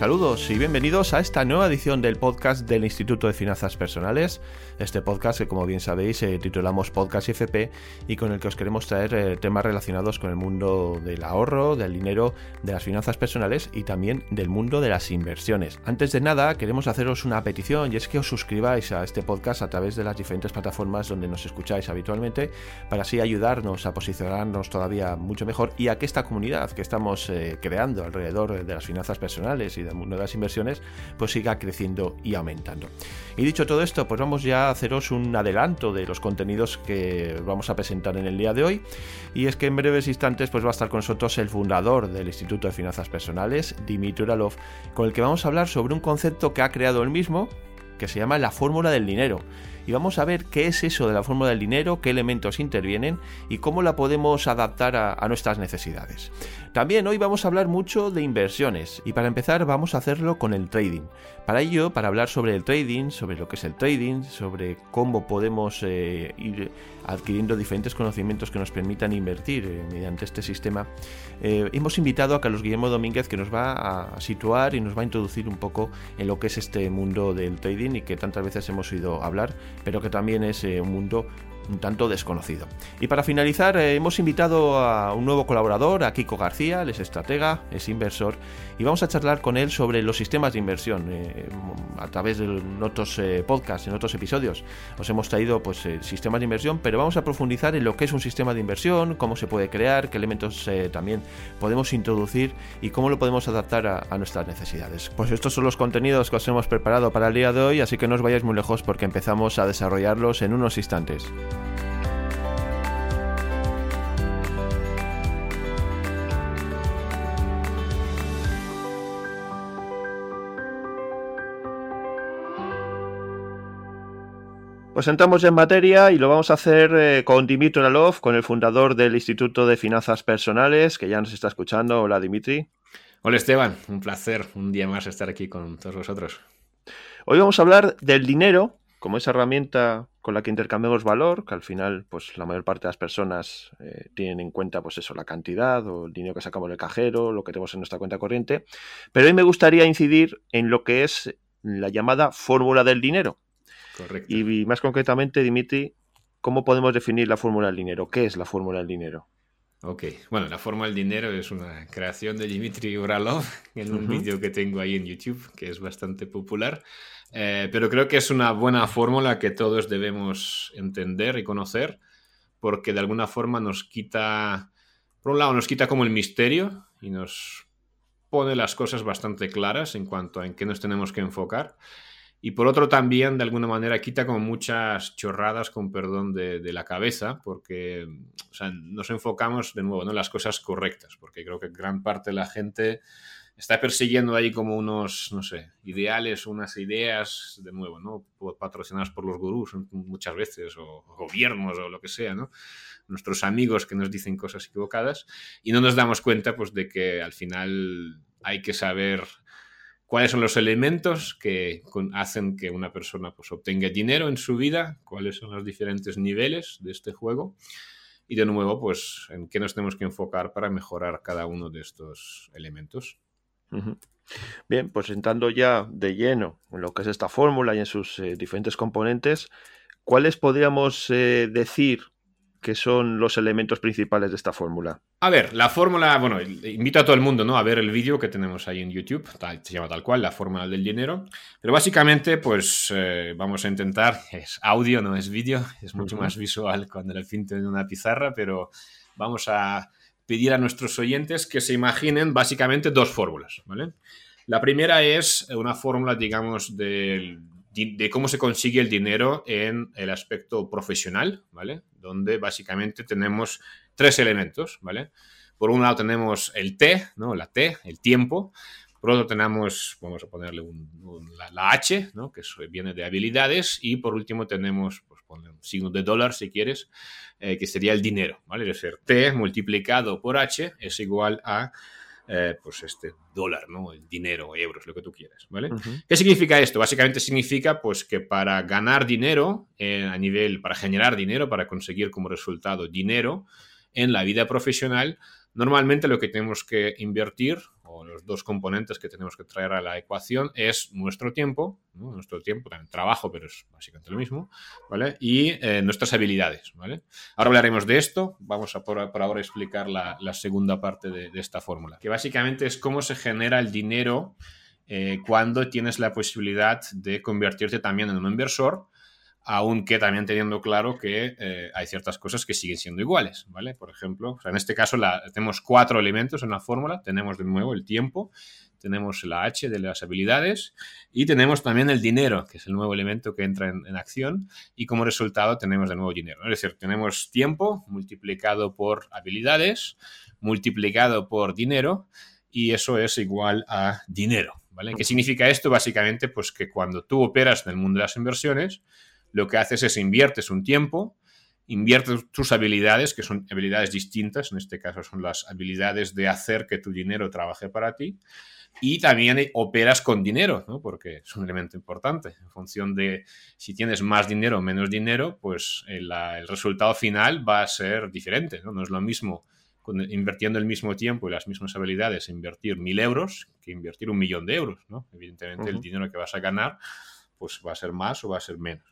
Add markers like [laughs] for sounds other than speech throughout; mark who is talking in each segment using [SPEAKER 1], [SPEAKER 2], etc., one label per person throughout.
[SPEAKER 1] Saludos y bienvenidos a esta nueva edición del podcast del Instituto de Finanzas Personales. Este podcast que como bien sabéis eh, titulamos Podcast IFP y con el que os queremos traer eh, temas relacionados con el mundo del ahorro, del dinero, de las finanzas personales y también del mundo de las inversiones. Antes de nada queremos haceros una petición y es que os suscribáis a este podcast a través de las diferentes plataformas donde nos escucháis habitualmente para así ayudarnos a posicionarnos todavía mucho mejor y a que esta comunidad que estamos eh, creando alrededor de las finanzas personales y de de las inversiones, pues siga creciendo y aumentando. Y dicho todo esto, pues vamos ya a haceros un adelanto de los contenidos que vamos a presentar en el día de hoy. Y es que en breves instantes pues va a estar con nosotros el fundador del Instituto de Finanzas Personales, Dimitri Uralov, con el que vamos a hablar sobre un concepto que ha creado él mismo, que se llama la fórmula del dinero y vamos a ver qué es eso de la fórmula del dinero, qué elementos intervienen y cómo la podemos adaptar a, nuestras necesidades. También hoy vamos a hablar mucho de inversiones y para empezar vamos a hacerlo con el trading. Para ello, para hablar sobre el trading, sobre lo que es el trading, sobre cómo podemos eh, ir adquiriendo diferentes conocimientos que nos permitan invertir eh, mediante este sistema, eh, hemos invitado a Carlos Guillermo Domínguez que nos va a situar y nos va a introducir un poco en lo que es este mundo del trading y que tantas veces hemos oído hablar, pero que también es un mundo un tanto desconocido. Y para finalizar, eh, hemos invitado a un nuevo colaborador, a Kiko García, él es estratega, es inversor, y vamos a charlar con él sobre los sistemas de inversión. Eh, a través de otros eh, podcasts, en otros episodios, os hemos traído pues, sistemas de inversión, pero vamos a profundizar en lo que es un sistema de inversión, cómo se puede crear, qué elementos también podemos introducir y cómo lo podemos adaptar a, a nuestras necesidades. Pues estos son los contenidos que os hemos preparado para el día de hoy, así que no os vayáis muy lejos porque empezamos a desarrollarlos en unos instantes. Pues entramos en materia y lo vamos a hacer eh, con Dimitri Oralov, con el fundador del Instituto de Finanzas Personales, que ya nos está escuchando. Hola, Dimitri.
[SPEAKER 2] Hola, Esteban. Un placer un día más estar aquí con todos vosotros.
[SPEAKER 1] Hoy vamos a hablar del dinero como esa herramienta con la que intercambiamos valor, que al final, pues la mayor parte de las personas eh, tienen en cuenta, pues eso, la cantidad o el dinero que sacamos del cajero, lo que tenemos en nuestra cuenta corriente. Pero hoy me gustaría incidir en lo que es la llamada fórmula del dinero y, más concretamente, Dimitri, ¿cómo podemos definir la fórmula del dinero? ¿Qué es la fórmula del dinero?
[SPEAKER 2] Ok, bueno, la fórmula del dinero es una creación de Dimitri Uralov [laughs] en un vídeo que tengo ahí en YouTube, que es bastante popular, eh, pero creo que es una buena fórmula que todos debemos entender y conocer, porque de alguna forma nos quita, por un lado, nos quita como el misterio y nos pone las cosas bastante claras en cuanto a en qué nos tenemos que enfocar. Y por otro también, de alguna manera, quita como muchas chorradas, con perdón, de, la cabeza, porque nos enfocamos de nuevo en las cosas correctas, porque creo que gran parte de la gente está persiguiendo ahí como unos, no sé, ideales, unas ideas, de nuevo, ¿no? Patrocinadas por los gurús muchas veces, o gobiernos, o lo que sea, ¿no? Nuestros amigos que nos dicen cosas equivocadas, y no nos damos cuenta, pues, de que al final hay que saber cuáles son los elementos que hacen que una persona pues, obtenga dinero en su vida, cuáles son los diferentes niveles de este juego y de nuevo, pues en qué nos tenemos que enfocar para mejorar cada uno de estos elementos.
[SPEAKER 1] Bien, pues entrando ya de lleno en lo que es esta fórmula y en sus eh, diferentes componentes, ¿cuáles podríamos eh, decir que son los elementos principales de esta fórmula?
[SPEAKER 2] A ver, la fórmula, bueno, invito a todo el mundo ¿no? a ver el vídeo que tenemos ahí en YouTube, se llama tal cual, la fórmula del dinero, pero básicamente pues eh, vamos a intentar, es audio, no es vídeo, es mucho más visual cuando lo pinto en una pizarra, pero vamos a pedir a nuestros oyentes que se imaginen básicamente dos fórmulas, ¿vale? La primera es una fórmula, digamos, del de cómo se consigue el dinero en el aspecto profesional, ¿vale? Donde básicamente tenemos tres elementos, ¿vale? Por un lado tenemos el T, ¿no? La T, el tiempo. Por otro tenemos, vamos a ponerle la, H, ¿no? Que viene de habilidades. Y por último tenemos, pues ponle un signo de dólar si quieres, eh, que sería el dinero, ¿vale? Es decir, T multiplicado por H es igual a eh, pues este dólar, ¿no? El dinero, euros, lo que tú quieras, ¿vale? ¿Qué significa esto? Básicamente significa pues que para ganar dinero eh, a nivel, para generar dinero, para conseguir como resultado dinero en la vida profesional, normalmente lo que tenemos que invertir, los dos componentes que tenemos que traer a la ecuación es nuestro tiempo, nuestro tiempo, también trabajo, pero es básicamente lo mismo, ¿vale? Y eh, nuestras habilidades, ¿vale? Ahora hablaremos de esto, vamos a por, ahora explicar la, segunda parte de, esta fórmula, que básicamente es cómo se genera el dinero eh, cuando tienes la posibilidad de convertirte también en un inversor aunque también teniendo claro que eh, hay ciertas cosas que siguen siendo iguales, ¿vale? Por ejemplo, en este caso tenemos cuatro elementos en la fórmula, tenemos de nuevo el tiempo, tenemos la H de las habilidades y tenemos también el dinero, que es el nuevo elemento que entra en, acción y como resultado tenemos de nuevo dinero. Es decir, tenemos tiempo multiplicado por habilidades, multiplicado por dinero y eso es igual a dinero. ¿Qué significa esto? Básicamente, pues que cuando tú operas en el mundo de las inversiones, lo que haces es inviertes un tiempo, inviertes tus habilidades, que son habilidades distintas, en este caso son las habilidades de hacer que tu dinero trabaje para ti, y también operas con dinero, ¿no? porque es un elemento importante. En función de si tienes más dinero o menos dinero, pues el, resultado final va a ser diferente. No, no es lo mismo invirtiendo el mismo tiempo y las mismas habilidades, invertir mil euros que invertir un millón de euros. ¿no? Evidentemente, el dinero que vas a ganar pues va a ser más o va a ser menos.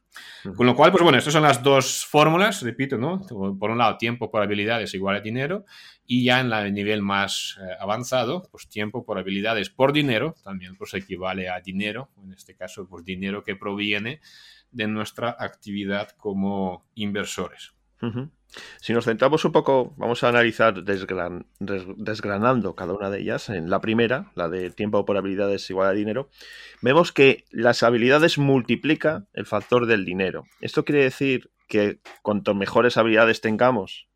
[SPEAKER 2] Con lo cual, pues bueno, estas son las dos fórmulas, repito, ¿no? Por un lado, tiempo por habilidades igual a dinero, y ya en el nivel más eh, avanzado, pues tiempo por habilidades por dinero, también pues equivale a dinero, en este caso, pues dinero que proviene de nuestra actividad como inversores.
[SPEAKER 1] Si nos centramos un poco, vamos a analizar desgranando cada una de ellas. En la primera, la de tiempo por habilidades igual a dinero, vemos que las habilidades multiplica el factor del dinero. Esto quiere decir que cuanto mejores habilidades tengamos,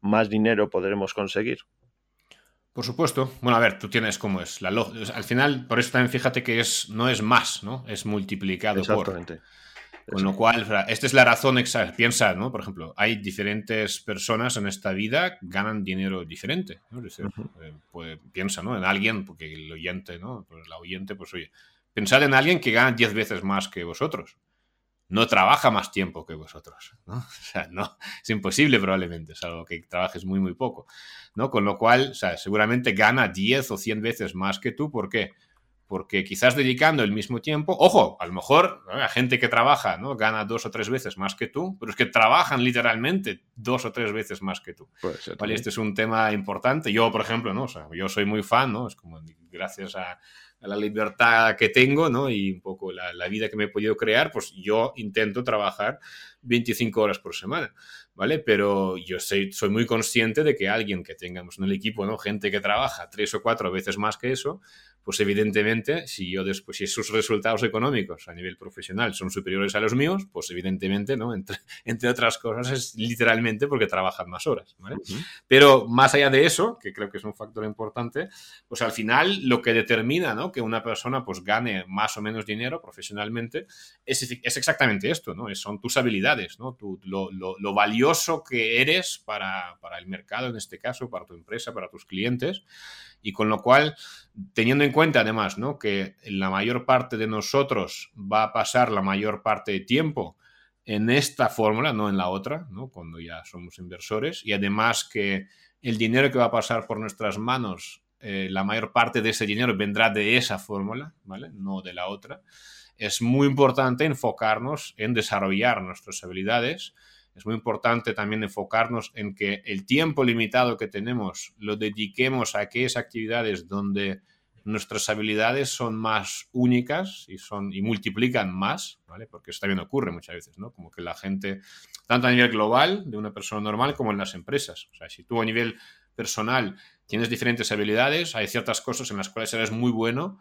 [SPEAKER 1] más dinero podremos conseguir.
[SPEAKER 2] Por supuesto. Bueno, a ver, tú tienes cómo es. La al final, por eso también fíjate que es, no es más, ¿no? Es multiplicado
[SPEAKER 1] Exactamente.
[SPEAKER 2] por. Con lo cual, esta es la razón exacta. Piensa, ¿no? Por ejemplo, hay diferentes personas en esta vida que ganan dinero diferente. Eh, pues, piensa, ¿no? En alguien, porque el oyente, ¿no? Pues la oyente, pues oye, pensad en alguien que gana 10 veces más que vosotros. No trabaja más tiempo que vosotros, ¿no? [laughs] O sea, no, es imposible probablemente, salvo que trabajes muy, muy poco, ¿no? Con lo cual, o sea, seguramente gana 10 o 100 veces más que tú. ¿Por qué? Porque quizás dedicando el mismo tiempo, ojo, a lo mejor la gente que trabaja ¿no? gana dos o tres veces más que tú, pero es que trabajan literalmente dos o tres veces más que tú. ¿vale? Este es un tema importante. Yo, por ejemplo, ¿no? yo soy muy fan, ¿no? es como gracias a, la libertad que tengo ¿no? y un poco la, la, vida que me he podido crear, pues yo intento trabajar 25 horas por semana. ¿vale? Pero yo soy, soy muy consciente de que alguien que tengamos en el equipo, ¿no? Gente que trabaja tres o cuatro veces más que eso, pues evidentemente, si yo después, si sus resultados económicos a nivel profesional son superiores a los míos, pues evidentemente, ¿no? Entre, [laughs] entre otras cosas, es literalmente porque trabajan más horas, ¿vale? Pero más allá de eso, que creo que es un factor importante, pues al final lo que determina, ¿no? Que una persona pues gane más o menos dinero profesionalmente es, es exactamente esto, ¿no? son tus habilidades, ¿no? Tu, lo, lo, lo valioso que eres para, el mercado, en este caso, para tu empresa, para tus clientes. Y con lo cual, teniendo en cuenta además ¿no? que la mayor parte de nosotros va a pasar la mayor parte de tiempo en esta fórmula, no en la otra, ¿no? cuando ya somos inversores, y además que el dinero que va a pasar por nuestras manos, eh, la mayor parte de ese dinero vendrá de esa fórmula, ¿vale? No de la otra. Es muy importante enfocarnos en desarrollar nuestras habilidades, es muy importante también enfocarnos en que el tiempo limitado que tenemos lo dediquemos a aquellas actividades donde nuestras habilidades son más únicas y, son, y multiplican más, ¿vale? Porque eso también ocurre muchas veces, ¿no? Como que la gente, tanto a nivel global de una persona normal como en las empresas. O sea, si tú a nivel personal tienes diferentes habilidades, hay ciertas cosas en las cuales eres muy bueno,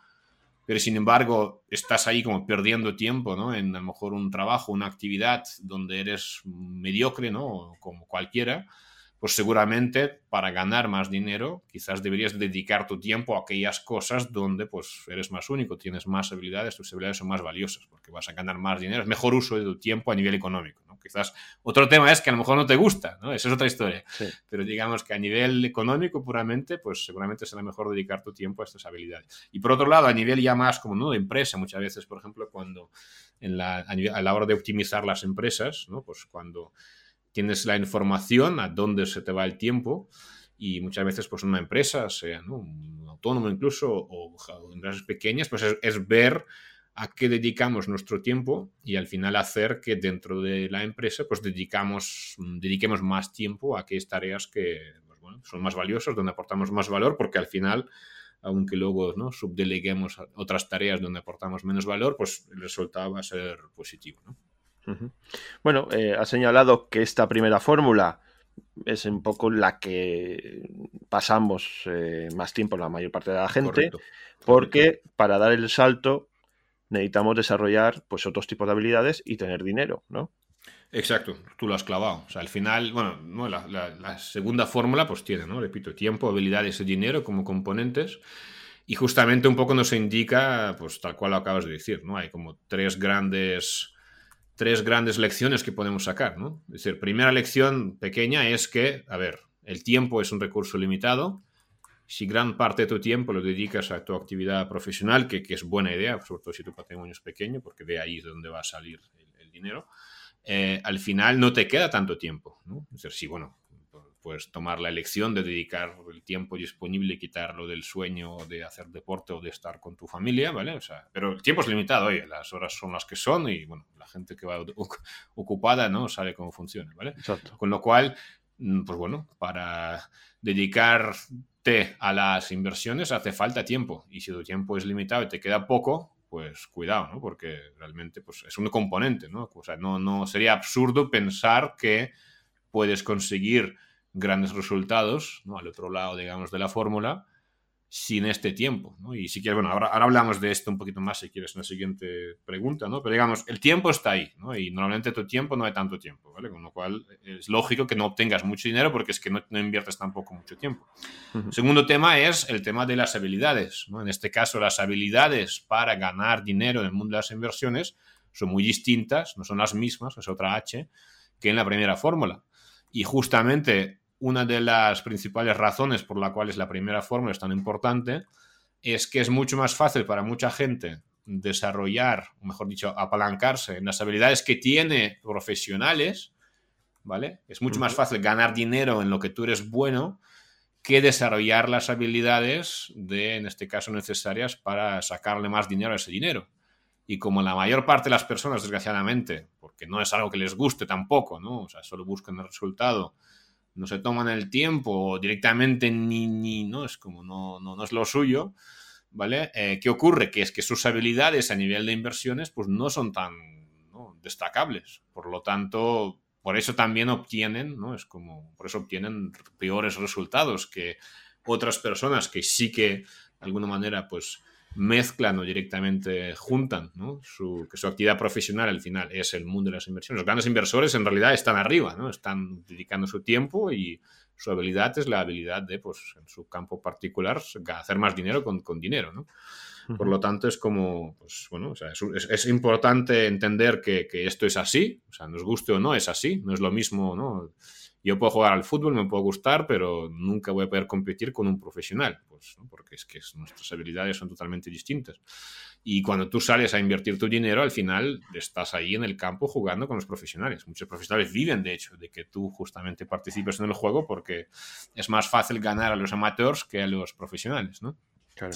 [SPEAKER 2] pero sin embargo estás ahí como perdiendo tiempo, ¿no? En a lo mejor un trabajo, una actividad donde eres mediocre, ¿no? Como cualquiera, pues seguramente para ganar más dinero quizás deberías dedicar tu tiempo a aquellas cosas donde pues eres más único, tienes más habilidades, tus habilidades son más valiosas porque vas a ganar más dinero, es mejor uso de tu tiempo a nivel económico. ¿no? Quizás otro tema es que a lo mejor no te gusta, ¿no? Esa es otra historia. Pero digamos que a nivel económico puramente, pues seguramente será mejor dedicar tu tiempo a estas habilidades. Y por otro lado, a nivel ya más como ¿no? de empresa, muchas veces, por ejemplo, cuando en la, a, la hora de optimizar las empresas, ¿no? pues cuando tienes la información a dónde se te va el tiempo y muchas veces pues una empresa, sea un autónomo incluso o, empresas pequeñas, pues es, ver a qué dedicamos nuestro tiempo y al final hacer que dentro de la empresa pues dedicamos, dediquemos más tiempo a aquellas tareas que pues, bueno, son más valiosas, donde aportamos más valor, porque al final aunque luego ¿no? subdeleguemos otras tareas donde aportamos menos valor, pues el resultado va a ser positivo.
[SPEAKER 1] Bueno, eh, ha señalado que esta primera fórmula es un poco la que pasamos eh, más tiempo la mayor parte de la gente, porque para dar el salto necesitamos desarrollar pues otros tipos de habilidades y tener dinero, ¿no?
[SPEAKER 2] Exacto, tú lo has clavado. O sea, al final, bueno, la, segunda fórmula pues tiene, ¿no? Repito, tiempo, habilidades y dinero como componentes. Y justamente un poco nos indica, pues tal cual lo acabas de decir, ¿no? Hay como tres grandes tres grandes lecciones que podemos sacar, ¿no? Es decir, primera lección pequeña es que, a ver, el tiempo es un recurso limitado. Si gran parte de tu tiempo lo dedicas a tu actividad profesional, que, es buena idea, sobre todo si tu patrimonio es pequeño, porque de ahí es donde va a salir el, dinero, eh, al final no te queda tanto tiempo, ¿no? Es decir, sí, bueno, pues tomar la elección de dedicar el tiempo disponible y quitarlo del sueño de hacer deporte o de estar con tu familia, ¿vale? O sea, pero el tiempo es limitado, oye, las horas son las que son y, bueno, la gente que va ocupada, ¿no? Sabe cómo funciona, ¿vale? Exacto. Con lo cual, mm, pues bueno, para dedicarte a las inversiones hace falta tiempo y si tu tiempo es limitado y te queda poco, pues cuidado, ¿no? Porque realmente pues, es un componente, ¿no? O sea, no, no sería absurdo pensar que puedes conseguir grandes resultados, ¿no? Al otro lado, digamos, de la fórmula, sin este tiempo, ¿no? Y si quieres, bueno, ahora, ahora, hablamos de esto un poquito más si quieres en la siguiente pregunta, ¿no? Pero digamos, el tiempo está ahí, ¿no? Y normalmente tu tiempo no hay tanto tiempo, ¿vale? Con lo cual es lógico que no obtengas mucho dinero porque es que no, inviertes tampoco mucho tiempo. Segundo tema es el tema de las habilidades, ¿no? En este caso, las habilidades para ganar dinero en el mundo de las inversiones son muy distintas, no son las mismas, es otra H, que en la primera fórmula. Y justamente una de las principales razones por la cuales la primera fórmula es tan importante es que es mucho más fácil para mucha gente desarrollar, o mejor dicho, apalancarse en las habilidades que tiene profesionales, ¿vale? Es mucho más fácil ganar dinero en lo que tú eres bueno que desarrollar las habilidades de, en este caso, necesarias para sacarle más dinero a ese dinero. Y como la mayor parte de las personas, desgraciadamente, porque no es algo que les guste tampoco, ¿no? O sea, solo buscan el resultado, no se toman el tiempo directamente ni, ni no es como no, no, no es lo suyo, ¿vale? Eh, ¿Qué ocurre? Que es que sus habilidades a nivel de inversiones pues no son tan destacables. Por lo tanto, por eso también obtienen, ¿no? Es como, por eso obtienen peores resultados que otras personas que sí que de alguna manera pues mezclan o directamente juntan, Su, que su actividad profesional al final es el mundo de las inversiones. Los grandes inversores en realidad están arriba, ¿no? Están dedicando su tiempo y su habilidad es la habilidad de, pues, en su campo particular, hacer más dinero con, dinero, ¿no? Por lo tanto, es como, pues, bueno, es, importante entender que, que, esto es así, o sea, nos guste o no, es así, no es lo mismo, ¿no? Yo puedo jugar al fútbol, me puedo gustar, pero nunca voy a poder competir con un profesional, pues, porque es que nuestras habilidades son totalmente distintas. Y cuando tú sales a invertir tu dinero, al final estás ahí en el campo jugando con los profesionales. Muchos profesionales viven, de hecho, de que tú justamente participes en el juego porque es más fácil ganar a los amateurs que a los profesionales, ¿no? Claro.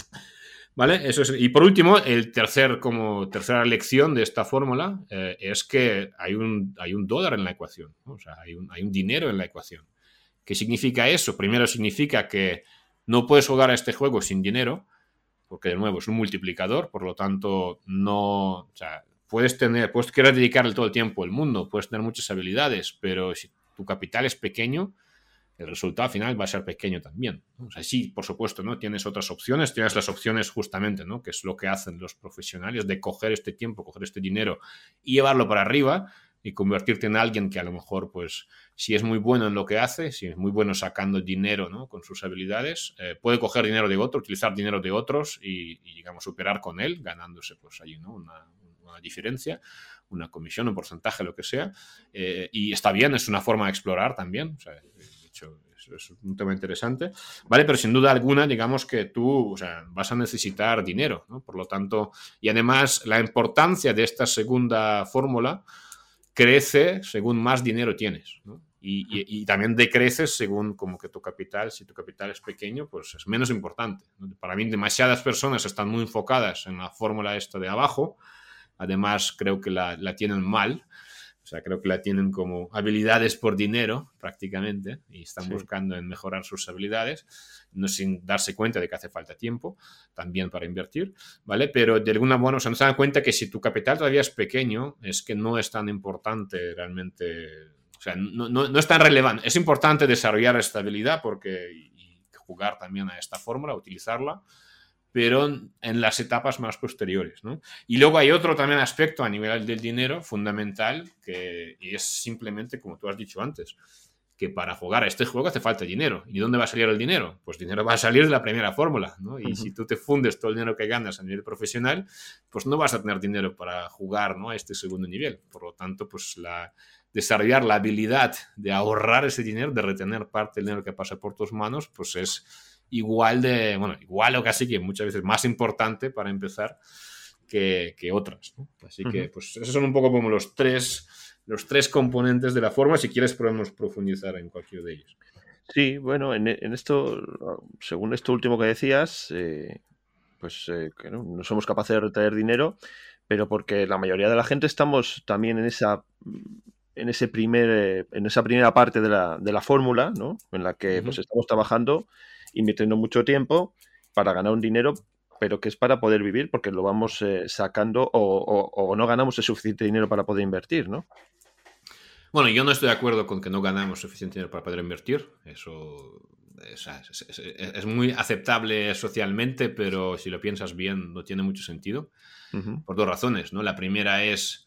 [SPEAKER 2] ¿Vale? Eso es. Y por último, el tercer, como tercera lección de esta fórmula eh, es que hay un, hay un dólar en la ecuación, hay un, hay un dinero en la ecuación. ¿Qué significa eso? Primero significa que no puedes jugar a este juego sin dinero, porque de nuevo es un multiplicador, por lo tanto, no. Puedes tener, puedes querer dedicarle todo el tiempo al mundo, puedes tener muchas habilidades, pero si tu capital es pequeño, el resultado final va a ser pequeño también. O sea, sí, por supuesto, ¿no? Tienes otras opciones, tienes las opciones justamente, ¿no? Que es lo que hacen los profesionales de coger este tiempo, coger este dinero y llevarlo para arriba y convertirte en alguien que a lo mejor, pues, si es muy bueno en lo que hace, si es muy bueno sacando dinero, ¿no? Con sus habilidades, eh, puede coger dinero de otro, utilizar dinero de otros y, digamos, superar con él, ganándose, pues, ahí. Una, diferencia, una comisión, un porcentaje, lo que sea. Eh, y está bien, es una forma de explorar también. Es, un tema interesante, ¿vale? Pero sin duda alguna, digamos que tú vas a necesitar dinero. Por lo tanto, y además la importancia de esta segunda fórmula crece según más dinero tienes, y, también decreces según como que tu capital, si tu capital es pequeño, pues es menos importante. Para mí demasiadas personas están muy enfocadas en la fórmula esta de abajo, además creo que la tienen mal, o sea, creo que la tienen como habilidades por dinero prácticamente y están buscando en mejorar sus habilidades, no sin darse cuenta de que hace falta tiempo también para invertir, ¿vale? Pero de alguna manera, o sea, no se dan cuenta que si tu capital todavía es pequeño, es que no es tan importante realmente, o sea, no, no, no es tan relevante. Es importante desarrollar esta habilidad porque, y jugar también a esta fórmula, utilizarla, pero en las etapas más posteriores. ¿no? Y luego hay otro también aspecto a nivel del dinero fundamental, que es simplemente, como tú has dicho antes, que para jugar a este juego hace falta dinero. ¿Y dónde va a salir el dinero? Pues dinero va a salir de la primera fórmula, ¿no? Y si tú te fundes todo el dinero que ganas a nivel profesional, pues no vas a tener dinero para jugar, ¿no? A este segundo nivel. Por lo tanto, pues la, desarrollar la habilidad de ahorrar ese dinero, de retener parte del dinero que pasa por tus manos, pues es igual de, bueno, igual o casi que muchas veces más importante para empezar que, otras. Así que, pues, esos son un poco como los tres, los tres componentes de la forma. Si quieres, podemos profundizar en cualquiera de ellos.
[SPEAKER 1] Sí, bueno, en, esto, según esto último que decías, eh, pues eh, que no, somos capaces de retener dinero, pero porque la mayoría de la gente estamos también en esa en ese primer eh, en esa primera parte de la, de la fórmula, ¿no? En la que pues estamos trabajando invirtiendo mucho tiempo para ganar un dinero, pero que es para poder vivir porque lo vamos eh, sacando o, no ganamos el suficiente dinero para poder invertir, ¿no?
[SPEAKER 2] Bueno, yo no estoy de acuerdo con que no ganamos suficiente dinero para poder invertir. Eso es, muy aceptable socialmente, pero si lo piensas bien, no tiene mucho sentido. Por dos razones, ¿no? La primera es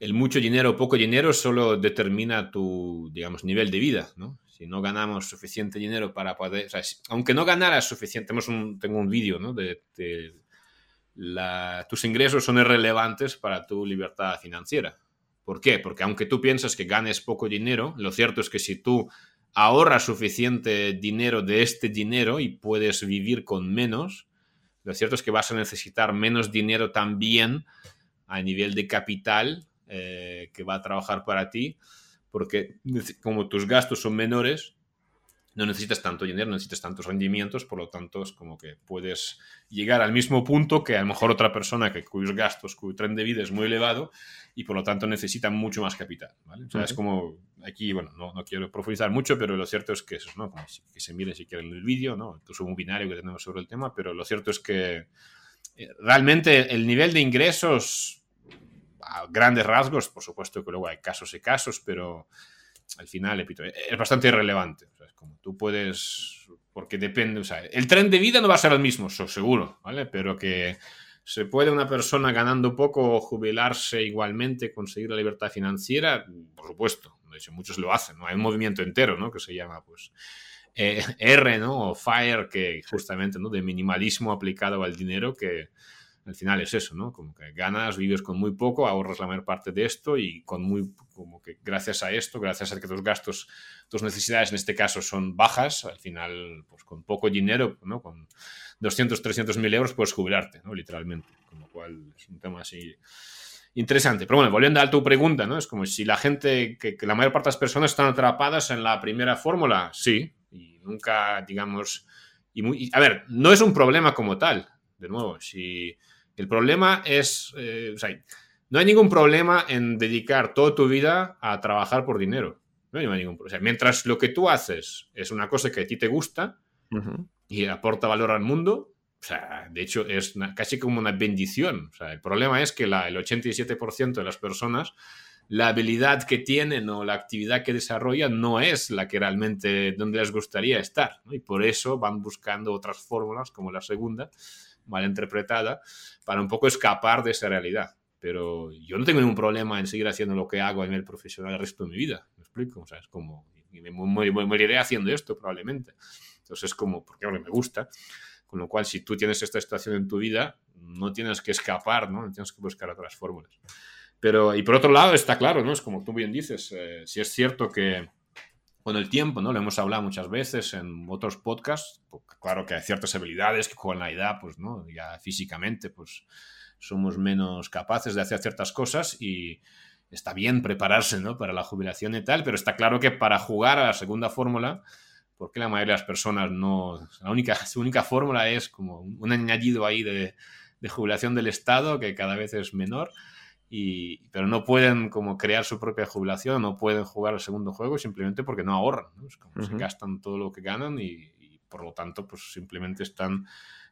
[SPEAKER 2] el mucho dinero o poco dinero solo determina tu, digamos, nivel de vida, ¿no? si no ganamos suficiente dinero para poder, o sea, aunque no ganaras suficiente, tengo un vídeo, ¿no? De, tus ingresos son irrelevantes para tu libertad financiera. ¿Por qué? Porque aunque tú piensas que ganes poco dinero, lo cierto es que si tú ahorras suficiente dinero de este dinero y puedes vivir con menos, lo cierto es que vas a necesitar menos dinero también a nivel de capital eh, que va a trabajar para ti porque como tus gastos son menores, no necesitas tanto dinero, no necesitas tantos rendimientos, por lo tanto es como que puedes llegar al mismo punto que a lo mejor otra persona que, cuyos gastos, cuyo tren de vida es muy elevado y por lo tanto necesita mucho más capital. ¿vale? O sea, es como aquí, bueno, no, no, quiero profundizar mucho, pero lo cierto es que eso, ¿no? que se miren si quieren el vídeo, ¿no? Es un binario que tenemos sobre el tema, pero lo cierto es que eh, realmente el nivel de ingresos a grandes rasgos, por supuesto que luego hay casos y casos, pero al final, es bastante irrelevante. es como tú puedes, porque depende, o sea, el tren de vida no va a ser el mismo, seguro, ¿vale? Pero que se puede una persona ganando poco jubilarse igualmente, conseguir la libertad financiera, por supuesto. De hecho, muchos lo hacen, ¿no? Hay un movimiento entero, ¿no? Que se llama, pues, eh, R, ¿no? O FIRE, que justamente, ¿no? De minimalismo aplicado al dinero, que al final es eso, ¿no? Como que ganas, vives con muy poco, ahorras la mayor parte de esto y con muy, como que gracias a esto, gracias a que tus gastos, tus necesidades en este caso son bajas, al final, pues con poco dinero, ¿no? Con 200, 300 mil euros puedes jubilarte, ¿no? Literalmente. Con lo cual es un tema así interesante. Pero bueno, volviendo a tu pregunta, ¿no? Es como si la gente, que, la mayor parte de las personas están atrapadas en la primera fórmula, sí, y nunca, digamos, y a ver, no es un problema como tal, de nuevo, si el problema es, eh, o sea, no hay ningún problema en dedicar toda tu vida a trabajar por dinero. No hay ningún problema. O sea, mientras lo que tú haces es una cosa que a ti te gusta y aporta valor al mundo, o sea, de hecho es casi como una bendición. O sea, el problema es que la, el 87% de las personas, la habilidad que tienen o la actividad que desarrollan no es la que realmente donde les gustaría estar. Y por eso van buscando otras fórmulas como la segunda mal interpretada, para un poco escapar de esa realidad. Pero yo no tengo ningún problema en seguir haciendo lo que hago a nivel profesional el resto de mi vida. ¿Me explico? O sea, es como, me moriré haciendo esto probablemente. Entonces es como, porque ahora me gusta. Con lo cual, si tú tienes esta situación en tu vida, no tienes que escapar, ¿no? Tienes que buscar otras fórmulas. Pero, y por otro lado, está claro, ¿no? Es como tú bien dices, eh, si es cierto que con el tiempo, ¿no? Lo hemos hablado muchas veces en otros podcasts. Claro que hay ciertas habilidades que con la edad, pues, ¿no? Ya físicamente, pues, somos menos capaces de hacer ciertas cosas y, está bien prepararse ¿no? para la jubilación y tal, pero está claro que para jugar a la segunda fórmula, porque la mayoría de las personas no... La única, [laughs] su única fórmula es como un añadido ahí de jubilación del Estado que cada vez es menor. Y, pero no pueden como crear su propia jubilación, no pueden jugar el segundo juego simplemente porque no ahorran, Es como se gastan todo lo que ganan y, por lo tanto pues simplemente están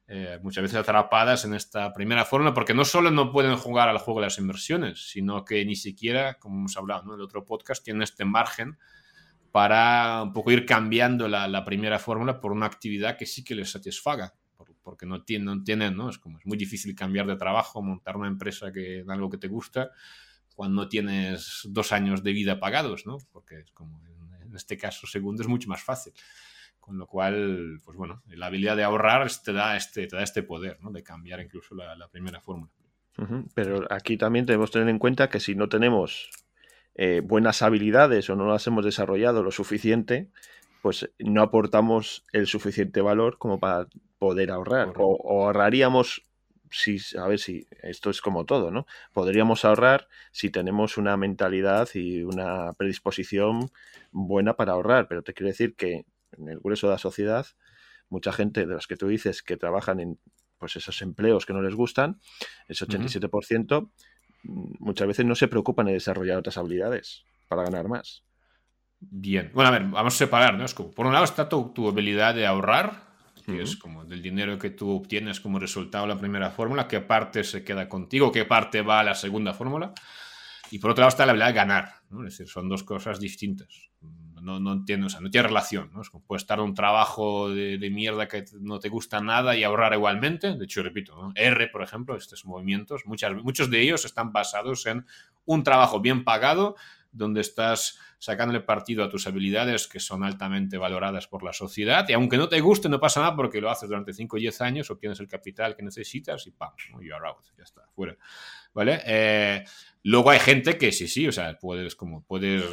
[SPEAKER 2] eh, muchas veces atrapadas en esta primera fórmula porque no solo no pueden jugar al juego de las inversiones, sino que ni siquiera, como hemos hablado en el otro podcast, tienen este margen para un poco ir cambiando la, la primera fórmula por una actividad que sí que les satisfaga porque no tienen, no tienen, ¿no? Es como es muy difícil cambiar de trabajo, montar una empresa que algo que te gusta cuando tienes dos años de vida pagados, ¿no? Porque es como en este caso segundo es mucho más fácil. Con lo cual, pues bueno, la habilidad de ahorrar te da este, te da este poder, ¿no? De cambiar incluso la, primera fórmula.
[SPEAKER 1] Pero aquí también tenemos que tener en cuenta que si no tenemos eh, buenas habilidades o no las hemos desarrollado lo suficiente, pues no aportamos el suficiente valor como para poder ahorrar. O, ahorraríamos, si, a ver si esto es como todo, ¿no? Podríamos ahorrar si tenemos una mentalidad y una predisposición buena para ahorrar, pero te quiero decir que en el grueso de la sociedad, mucha gente de las que tú dices que trabajan en pues esos empleos que no les gustan, ese 87%, muchas veces no se preocupan en desarrollar otras habilidades para ganar más.
[SPEAKER 2] Bien. Bueno, a ver, vamos a separar, ¿no? Es como, por un lado está tu, tu habilidad de ahorrar, que es como del dinero que tú obtienes como resultado de la primera fórmula, qué parte se queda contigo, qué parte va a la segunda fórmula. Y por otro lado está la habilidad de ganar, ¿no? Es decir, son dos cosas distintas. No, no, entiendo, o sea, no tiene relación, ¿no? Es como puedes estar en un trabajo de, de, mierda que no te gusta nada y ahorrar igualmente. De hecho, repito, ¿no? R, por ejemplo, estos movimientos, muchas, muchos de ellos están basados en un trabajo bien pagado donde estás sacándole partido a tus habilidades que son altamente valoradas por la sociedad y aunque no te guste no pasa nada porque lo haces durante 5 o 10 años, obtienes el capital que necesitas y ¡pam! You're out, ya está, fuera. ¿Vale? Eh, luego hay gente que sí, sí, o sea, puedes como, puedes...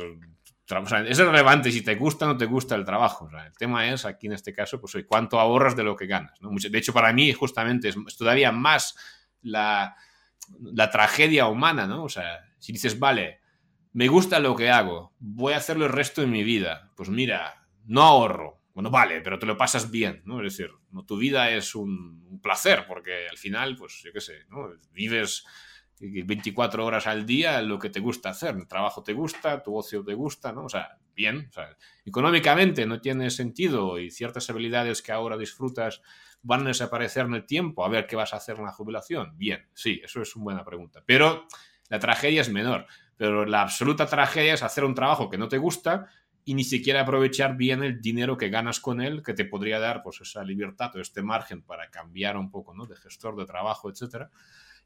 [SPEAKER 2] Es relevante si te gusta o no te gusta el trabajo. El tema es, aquí en este caso, pues cuánto ahorras de lo que ganas. ¿no? De hecho, para mí, justamente, es todavía más la, la tragedia humana, ¿no? O sea, si dices, vale, me gusta lo que hago, voy a hacerlo el resto de mi vida. Pues mira, no ahorro. Bueno, vale, pero te lo pasas bien, ¿no? Es decir, tu vida es un, placer, porque al final, pues yo qué sé, ¿no? Vives 24 horas al día lo que te gusta hacer, el trabajo te gusta, tu ocio te gusta, ¿no? O sea, bien, económicamente no tiene sentido y ciertas habilidades que ahora disfrutas van a desaparecer en el tiempo, a ver qué vas a hacer en la jubilación. Bien, sí, eso es una buena pregunta, pero la tragedia es menor. Pero la absoluta tragedia es hacer un trabajo que no te gusta y ni siquiera aprovechar bien el dinero que ganas con él, que te podría dar pues esa libertad o este margen para cambiar un poco ¿no? de gestor de trabajo, etc.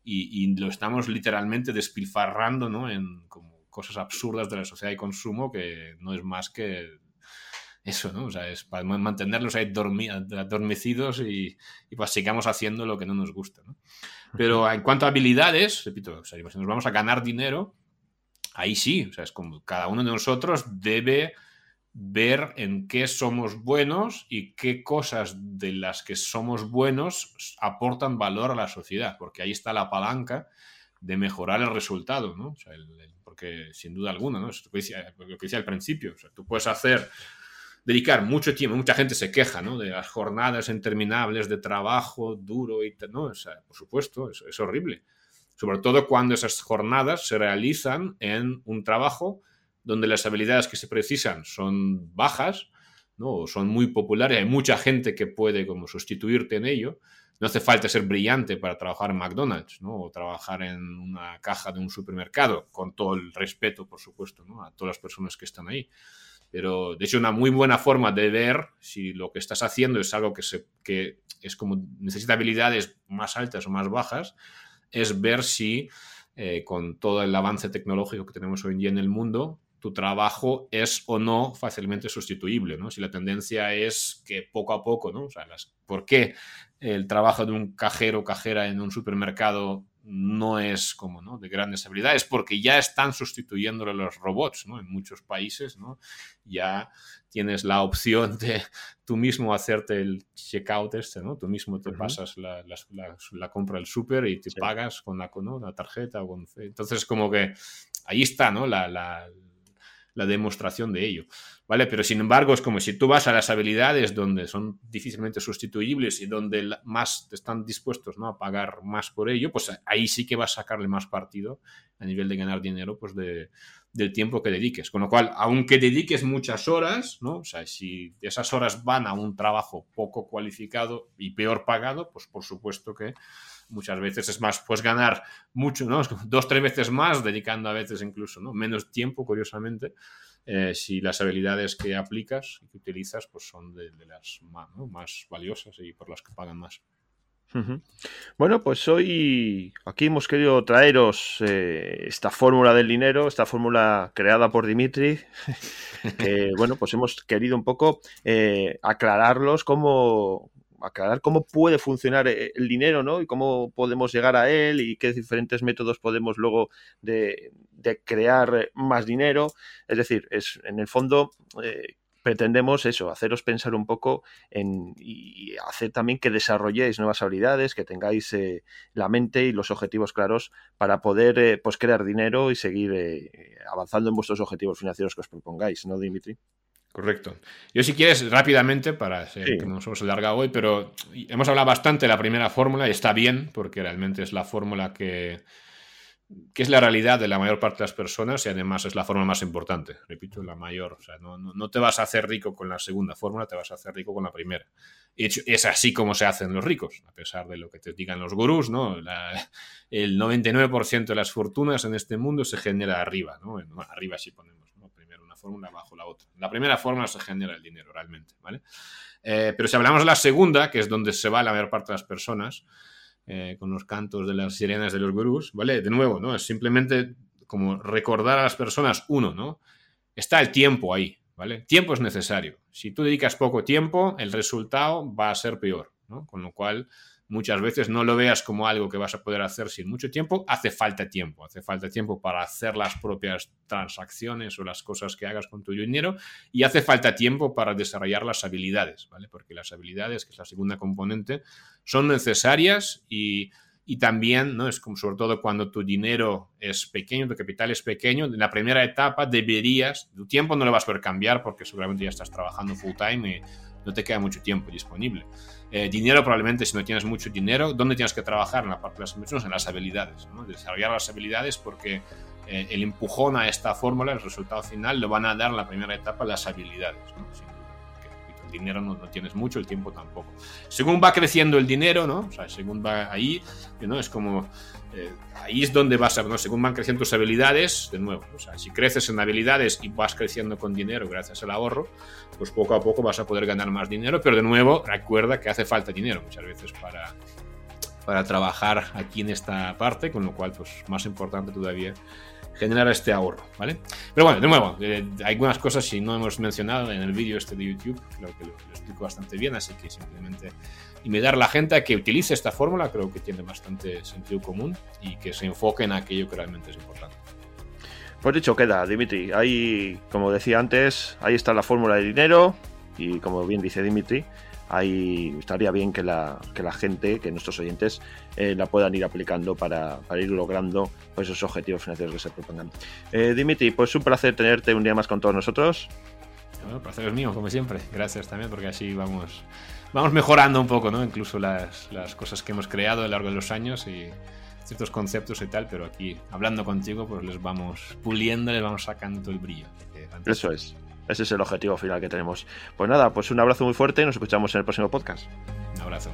[SPEAKER 2] Y, lo estamos literalmente despilfarrando ¿no? en como cosas absurdas de la sociedad de consumo que no es más que eso, ¿no? O sea, es para mantenerlos ahí adormecidos y, y pues sigamos haciendo lo que no nos gusta, ¿no? Pero en cuanto a habilidades, repito, o sea, si nos vamos a ganar dinero, ahí sí, o sea, es como cada uno de nosotros debe ver en qué somos buenos y qué cosas de las que somos buenos aportan valor a la sociedad, porque ahí está la palanca de mejorar el resultado, ¿no? O sea, porque sin duda alguna, ¿no? Es lo que decía, lo al principio, o sea, tú puedes hacer, dedicar mucho tiempo, mucha gente se queja, ¿no? De las jornadas interminables de trabajo duro y, ¿no? O sea, por supuesto, es horrible sobre todo cuando esas jornadas se realizan en un trabajo donde las habilidades que se precisan son bajas, ¿no? O son muy populares, hay mucha gente que puede como sustituirte en ello. No hace falta ser brillante para trabajar en McDonald's, ¿no? O trabajar en una caja de un supermercado, con todo el respeto, por supuesto. A todas las personas que están ahí. Pero, de hecho, una muy buena forma de ver si lo que estás haciendo es algo que, se, que es como necesita habilidades más altas o más bajas, es ver si eh, con todo el avance tecnológico que tenemos hoy en día en el mundo, tu trabajo es o no fácilmente sustituible, ¿no? Si la tendencia es que poco a poco, ¿no? O sea, ¿por qué el trabajo de un cajero o cajera en un supermercado no es como ¿no? de grandes habilidades, porque ya están sustituyéndolo los robots, ¿no? En muchos países, ¿no? Ya tienes la opción de tú mismo hacerte el checkout este, ¿no? Tú mismo te pasas la, la, compra del súper y te pagas con la, ¿no? la tarjeta. O con... Entonces, como que ahí está, ¿no? La, la, demostración de ello. ¿Vale? Pero sin embargo, es como si tú vas a las habilidades donde son difícilmente sustituibles y donde más están dispuestos ¿no? a pagar más por ello, pues ahí sí que vas a sacarle más partido a nivel de ganar dinero pues de, del tiempo que dediques. Con lo cual, aunque dediques muchas horas, ¿no? O sea, si esas horas van a un trabajo poco cualificado y peor pagado, pues por supuesto que muchas veces es más, pues ganar mucho, ¿no? Dos, tres veces más, dedicando a veces incluso, ¿no? Menos tiempo, curiosamente, eh, si las habilidades que aplicas y que utilizas pues son de, las más, valiosas y por las que pagan más.
[SPEAKER 1] Bueno, pues hoy aquí hemos querido traeros eh, esta fórmula del dinero, esta fórmula creada por Dimitri, [laughs] bueno, pues hemos querido un poco eh, aclararlos cómo, aclarar cómo puede funcionar eh, el dinero, ¿no? Y cómo podemos llegar a él y qué diferentes métodos podemos luego de, crear más dinero. Es decir, es en el fondo eh, pretendemos eso, haceros pensar un poco en, y hacer también que desarrolléis nuevas habilidades, que tengáis eh, la mente y los objetivos claros para poder pues crear dinero y seguir avanzando en vuestros objetivos financieros que os propongáis, ¿no, Dimitri?
[SPEAKER 2] Correcto. Yo si quieres rápidamente, para que nos hemos alargado hoy, pero hemos hablado bastante de la primera fórmula y está bien, porque realmente es la fórmula que, que es la realidad de la mayor parte de las personas y además es la fórmula más importante. Repito, la mayor. O sea, no, no, te vas a hacer rico con la segunda fórmula, te vas a hacer rico con la primera. Y es así como se hacen los ricos, a pesar de lo que te digan los gurús, ¿no? el 99% de las fortunas en este mundo se genera arriba, ¿no? arriba sí ponemos fórmula bajo la otra. La primera fórmula se genera el dinero realmente, ¿vale? Eh, pero si hablamos de la segunda, que es donde se va la mayor parte de las personas, eh, con los cantos de las sirenas de los gurús, ¿vale? De nuevo, ¿no? Es simplemente como recordar a las personas, uno, ¿no? Está el tiempo ahí, ¿vale? Tiempo es necesario. Si tú dedicas poco tiempo, el resultado va a ser peor, ¿no? Con lo cual, muchas veces no lo veas como algo que vas a poder hacer sin mucho tiempo, hace falta tiempo, hace falta tiempo para hacer las propias transacciones o las cosas que hagas con tu dinero y hace falta tiempo para desarrollar las habilidades, ¿vale? Porque las habilidades, que es la segunda componente, son necesarias y, también, ¿no? Es como sobre todo cuando tu dinero es pequeño, tu capital es pequeño, en la primera etapa deberías, tu tiempo no lo vas a poder cambiar porque seguramente ya estás trabajando full time y no te queda mucho tiempo disponible. Eh, dinero, probablemente, si no tienes mucho dinero, ¿dónde tienes que trabajar en la parte de las inversiones? En las habilidades, desarrollar las habilidades porque eh, el empujón a esta fórmula, el resultado final, lo van a dar en la primera etapa las habilidades. el dinero no, tienes mucho, el tiempo tampoco. Según va creciendo el dinero, ¿no? O sea, según va ahí, ¿no? Es como eh, ahí es donde vas a, ¿no? según van creciendo tus habilidades, de nuevo, si creces en habilidades y vas creciendo con dinero gracias al ahorro, pues poco a poco vas a poder ganar más dinero, pero de nuevo, recuerda que hace falta dinero muchas veces para, para trabajar aquí en esta parte, con lo cual, pues más importante todavía generar este ahorro, ¿vale? Pero bueno, de nuevo, eh, hay algunas cosas si no hemos mencionado en el vídeo este de YouTube, creo que lo, explico bastante bien, así que simplemente invitar a la gente a que utilice esta fórmula, creo que tiene bastante sentido común y que se enfoque en aquello que realmente es importante.
[SPEAKER 1] Pues dicho queda, Dimitri, ahí, como decía antes, ahí está la fórmula de dinero y como bien dice Dimitri, ahí estaría bien que la, que la gente, que nuestros oyentes eh, la puedan ir aplicando para, ir logrando pues, esos objetivos financieros que se propongan. Eh, Dimitri, pues un placer tenerte un día más con todos nosotros.
[SPEAKER 2] Bueno, el placer es mío, como siempre. Gracias también, porque así vamos, vamos mejorando un poco, ¿no? Incluso las, las cosas que hemos creado a lo largo de los años y ciertos conceptos y tal, pero aquí hablando contigo, pues les vamos puliendo, les vamos sacando todo el brillo.
[SPEAKER 1] Eso es. Ese es el objetivo final que tenemos. Pues nada, pues un abrazo muy fuerte y nos escuchamos en el próximo podcast.
[SPEAKER 2] Un abrazo.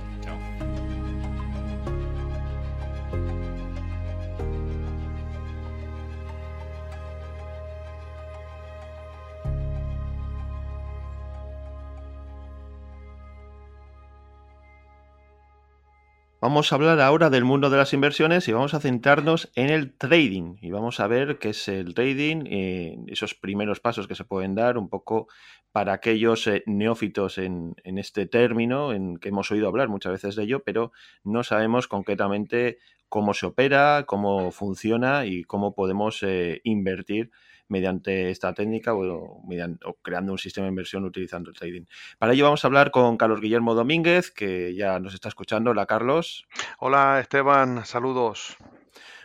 [SPEAKER 1] Vamos a hablar ahora del mundo de las inversiones y vamos a centrarnos en el trading. Y vamos a ver qué es el trading, eh, esos primeros pasos que se pueden dar un poco para aquellos eh, neófitos en, este término, en que hemos oído hablar muchas veces de ello, pero no sabemos concretamente cómo se opera, cómo funciona y cómo podemos eh, invertir mediante esta técnica o, mediante, creando un sistema de inversión utilizando el trading. Para ello vamos a hablar con Carlos Guillermo Domínguez, que ya nos está escuchando. Hola, Carlos.
[SPEAKER 3] Hola, Esteban. Saludos.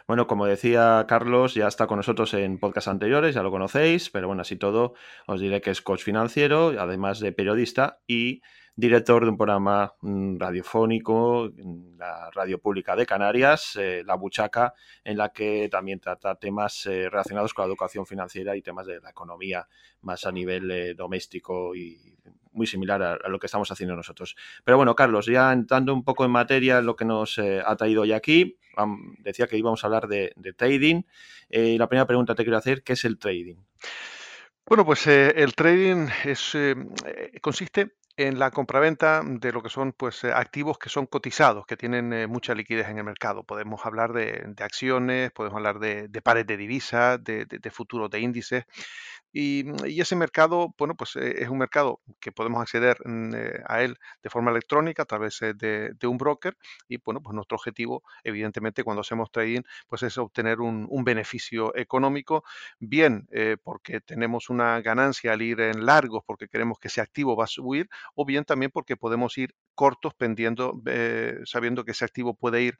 [SPEAKER 1] Bueno, como decía Carlos, ya está con nosotros en podcast anteriores, ya lo conocéis, pero bueno, así todo os diré que es coach financiero, además de periodista y director de un programa mm, radiofónico la radio pública de Canarias, eh, La Buchaca, en la que también trata temas eh, relacionados con la educación financiera y temas de la economía más a nivel eh, doméstico y muy similar a, lo que estamos haciendo nosotros. Pero bueno, Carlos, ya entrando un poco en materia, lo que nos ha traído hoy aquí, decía que íbamos a hablar de, trading. la primera pregunta te quiero hacer, ¿qué es el trading?
[SPEAKER 3] Bueno, pues el trading es, consiste en la compraventa de lo que son pues, eh, activos que son cotizados, que tienen eh, mucha liquidez en el mercado. Podemos hablar de, acciones, podemos hablar de, pares de divisas, de, de futuros de índices. Mm, y, ese mercado, bueno, pues eh, es un mercado que podemos acceder mm, eh, a él de forma electrónica a través eh, de, un broker. Y bueno, pues nuestro objetivo, evidentemente, cuando hacemos trading, pues es obtener un, beneficio económico, bien porque tenemos una ganancia al ir en largos, porque queremos que ese activo va a subir, o bien también porque podemos ir cortos pendiendo, sabiendo que ese activo puede ir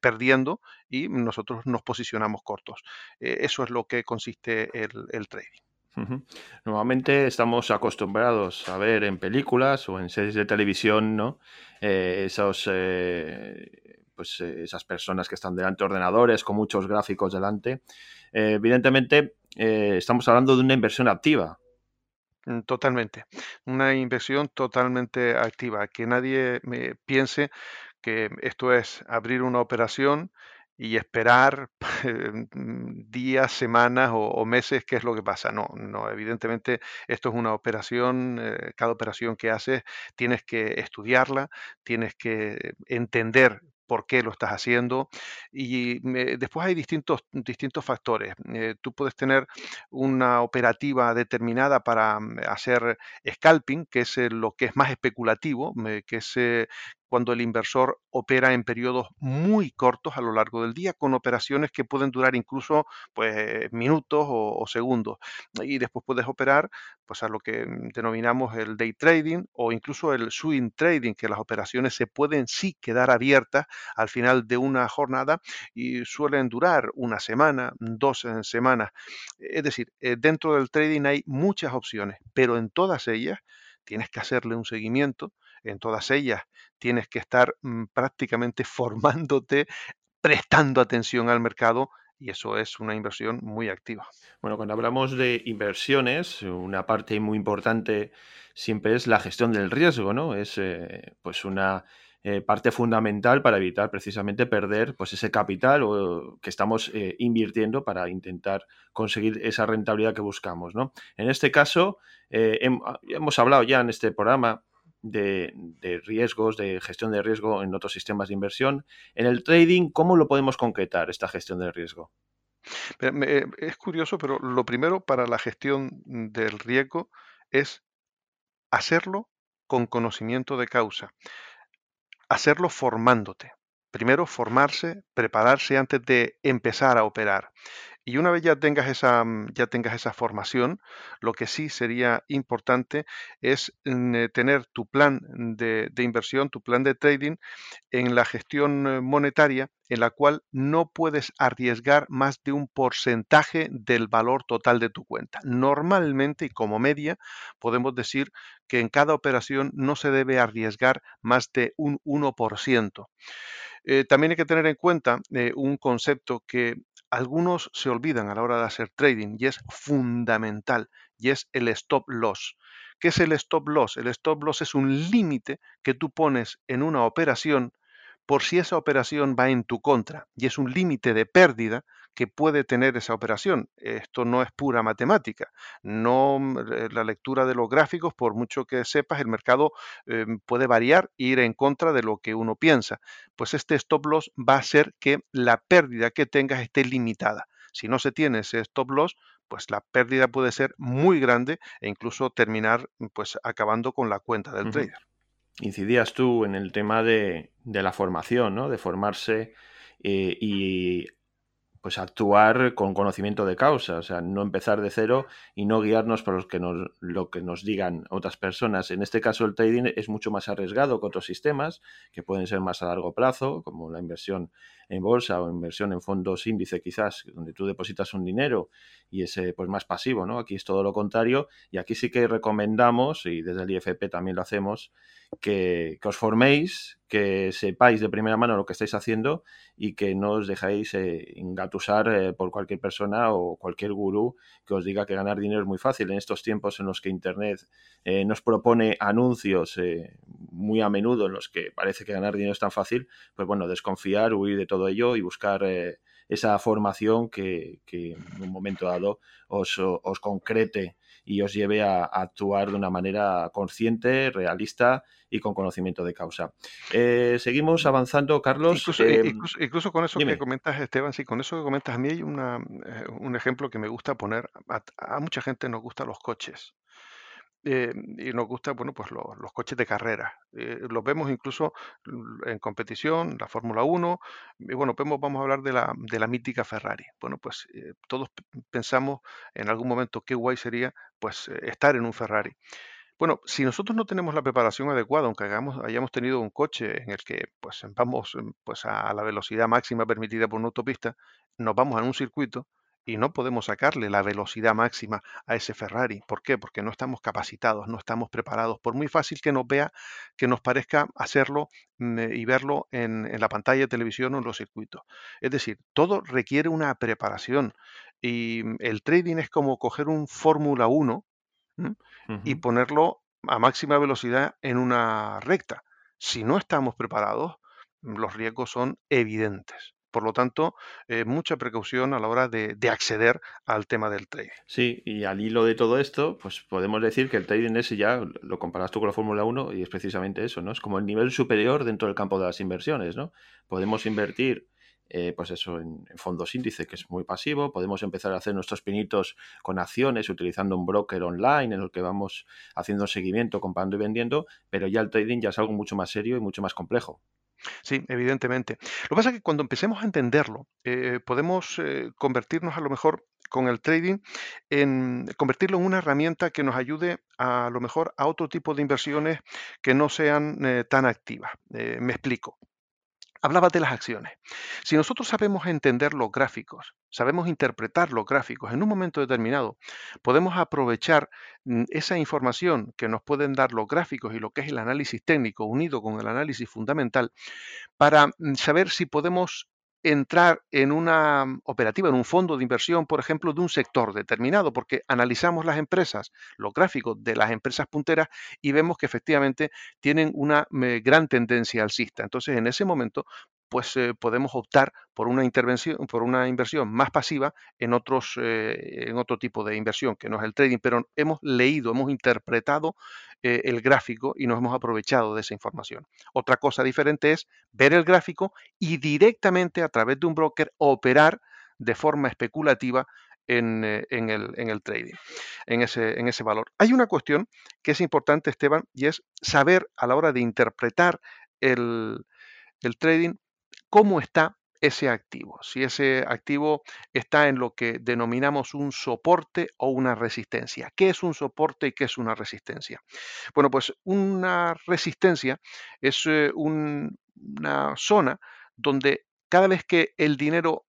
[SPEAKER 3] perdiendo y nosotros nos posicionamos cortos. eso es lo que consiste el trading.
[SPEAKER 1] Normalmente estamos acostumbrados a ver en películas o en series de televisión, ¿no? Eh, esos, eh, pues, eh, esas personas que están delante de ordenadores con muchos gráficos delante. evidentemente, estamos hablando de una inversión activa.
[SPEAKER 3] Mm, totalmente. Una inversión totalmente activa. Que nadie me piense que esto es abrir una operación y esperar [laughs] mm, días, semanas o, meses qué es lo que pasa. No, no, evidentemente esto es una operación, eh, cada operación que haces tienes que estudiarla, tienes que entender por qué lo estás haciendo. Y después hay distintos, distintos factores. Eh, tú puedes tener una operativa determinada para mm, hacer scalping, que es lo que es más especulativo, que es cuando el inversor opera en periodos muy cortos a lo largo del día, con operaciones que pueden durar incluso pues, minutos o, segundos. Y después puedes operar pues, a lo que denominamos el day trading o incluso el swing trading, que las operaciones se pueden sí quedar abiertas al final de una jornada y suelen durar una semana, dos eh, semanas. Es decir, eh, dentro del trading hay muchas opciones, pero en todas ellas tienes que hacerle un seguimiento, en todas ellas tienes que estar mm, prácticamente [laughs] formándote, prestando atención al mercado y eso es una inversión muy activa.
[SPEAKER 1] Bueno, cuando hablamos de inversiones, una parte muy importante siempre es la gestión del riesgo, ¿no? Es eh, pues una eh, parte fundamental para evitar precisamente perder pues ese capital o, que estamos eh, invirtiendo para intentar conseguir esa rentabilidad que buscamos, ¿no? En este caso, hemos hablado ya en este programa de, riesgos, de gestión de riesgo en otros sistemas de inversión. En el trading, ¿cómo lo podemos concretar, esta gestión del riesgo?
[SPEAKER 3] Eh, es curioso, pero lo primero para la gestión del riesgo es hacerlo con conocimiento de causa, hacerlo formándote. Primero formarse, prepararse antes de empezar a operar. Y una vez ya tengas esa, mm, ya tengas esa formación, lo que sí sería importante es mm, eh, tener tu plan de, inversión, tu plan de trading en la gestión eh, monetaria en la cual no puedes arriesgar más de un porcentaje del valor total de tu cuenta. Normalmente y como media podemos decir que en cada operación no se debe arriesgar más de un 1%. Eh, también hay que tener en cuenta un concepto que algunos se olvidan a la hora de hacer trading y es fundamental y es el stop loss. ¿Qué es el stop loss? El stop loss es un límite que tú pones en una operación por si esa operación va en tu contra y es un límite de pérdida que puede tener esa operación. Esto no es pura matemática. No mm, eh, la lectura de los gráficos, por mucho que sepas, el mercado em, puede variar e ir en contra de lo que uno piensa. Pues este stop loss va a hacer que la pérdida que tengas esté limitada. Si no se tiene ese stop loss, pues la pérdida puede ser muy grande e incluso terminar pues acabando con la cuenta del trader.
[SPEAKER 1] Incidías tú en el tema de, la formación, ¿no? De formarse eh, y pues actuar con conocimiento de causa, o sea, no empezar de cero y no guiarnos por los que nos, lo que nos digan otras personas. En este caso, el trading es mucho más arriesgado que otros sistemas, que pueden ser más a largo plazo, como la inversión en bolsa o inversión en fondos índice, quizás, donde tú depositas un dinero y es pues más pasivo, ¿no? Aquí es todo lo contrario y aquí sí que recomendamos, y desde el IFP también lo hacemos, que, os forméis, que sepáis de primera mano lo que estáis haciendo y que no os dejéis eh, engatusar eh, por cualquier persona o cualquier gurú que os diga que ganar dinero es muy fácil. En estos tiempos en los que Internet eh, nos propone anuncios muy a menudo en los que parece que ganar dinero es tan fácil, pues bueno, desconfiar, huir de todo ello y buscar esa formación que, en un momento dado os, os concrete y os lleve a, actuar de una manera consciente, realista y con conocimiento de causa. Eh, seguimos avanzando, Carlos.
[SPEAKER 3] Incluso, eh, incluso, con eso que comentas, Esteban, sí, con eso que comentas, a mí hay una, eh, un ejemplo que me gusta poner. a, mucha gente nos gustan los coches. Eh, y nos gustan, bueno, pues los coches de carrera. Eh, los vemos incluso en competición, la Fórmula 1, y bueno, vemos, vamos a hablar de la, de la mítica Ferrari. Bueno, pues eh, todos pensamos en algún momento qué guay sería pues estar en un Ferrari. Bueno, si nosotros no tenemos la preparación adecuada, aunque hagamos, hayamos tenido un coche en el que pues vamos pues a la velocidad máxima permitida por una autopista, nos vamos a un circuito, y no podemos sacarle la velocidad máxima a ese Ferrari. ¿Por qué? Porque no estamos capacitados, no estamos preparados. Por muy fácil que nos vea, que nos parezca hacerlo mm, eh, y verlo en, la pantalla de televisión o en los circuitos. Es decir, todo requiere una preparación y mm, el trading es como coger un Fórmula 1 y ponerlo a máxima velocidad en una recta. Si no estamos preparados, los riesgos son evidentes. Por lo tanto, eh, mucha precaución a la hora de, acceder al tema del trading.
[SPEAKER 1] Sí, y al hilo de todo esto, pues podemos decir que el trading ese ya lo comparas tú con la Fórmula 1 y es precisamente eso, ¿no? Es como el nivel superior dentro del campo de las inversiones, ¿no? Podemos invertir eh, pues eso, en, fondos índice, que es muy pasivo. Podemos empezar a hacer nuestros pinitos con acciones utilizando un broker online en el que vamos haciendo seguimiento, comprando y vendiendo, pero ya el trading ya es algo mucho más serio y mucho más complejo.
[SPEAKER 3] Sí, evidentemente. Lo que pasa es que cuando empecemos a entenderlo, eh, podemos eh, convertirnos a lo mejor con el trading en convertirlo en una herramienta que nos ayude a, lo mejor a otro tipo de inversiones que no sean eh, tan activas. me explico. Hablaba de las acciones. Si nosotros sabemos entender los gráficos, sabemos interpretar los gráficos en un momento determinado, podemos aprovechar mm, esa información que nos pueden dar los gráficos y lo que es el análisis técnico unido con el análisis fundamental para mm, saber si podemos entrar en una mm, operativa, en un fondo de inversión, por ejemplo, de un sector determinado, porque analizamos las empresas, los gráficos de las empresas punteras y vemos que efectivamente tienen una gran tendencia alcista. Entonces, en ese momento pues eh, podemos optar por una intervención, por una inversión más pasiva en otros, eh, en otro tipo de inversión, que no es el trading, pero hemos leído, hemos interpretado eh, el gráfico y nos hemos aprovechado de esa información. Otra cosa diferente es ver el gráfico y directamente a través de un broker operar de forma especulativa en, el, trading, en ese, en ese valor. Hay una cuestión que es importante, Esteban, y es saber a la hora de interpretar el, el trading cómo está ese activo, si ese activo está en lo que denominamos un soporte o una resistencia. ¿Qué es un soporte y qué es una resistencia? Bueno, pues una resistencia es eh, una zona donde cada vez que el dinero,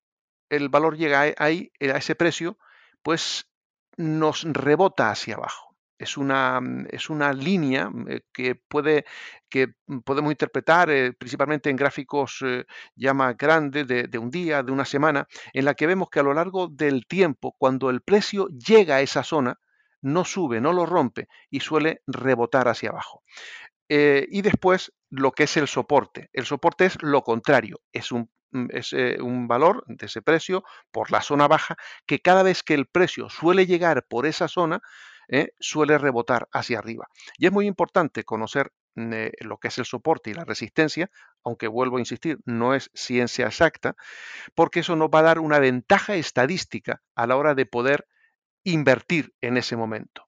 [SPEAKER 3] el valor llega ahí, a ese precio, pues nos rebota hacia abajo es una, mm, es una línea mm, eh, que, puede, que mm, podemos interpretar eh, principalmente en gráficos eh, ya más grandes de, de, un día, de una semana, en la que vemos que a lo largo del tiempo, cuando el precio llega a esa zona, no sube, no lo rompe y suele rebotar hacia abajo. y después lo que es el soporte. El soporte es lo contrario, es un es un valor de ese precio por la zona baja que cada vez que el precio suele llegar por esa zona, ¿eh? suele rebotar hacia arriba. Y es muy importante conocer eh, lo que es el soporte y la resistencia, aunque vuelvo a insistir, no es ciencia exacta, porque eso nos va a dar una ventaja estadística a la hora de poder invertir en ese momento.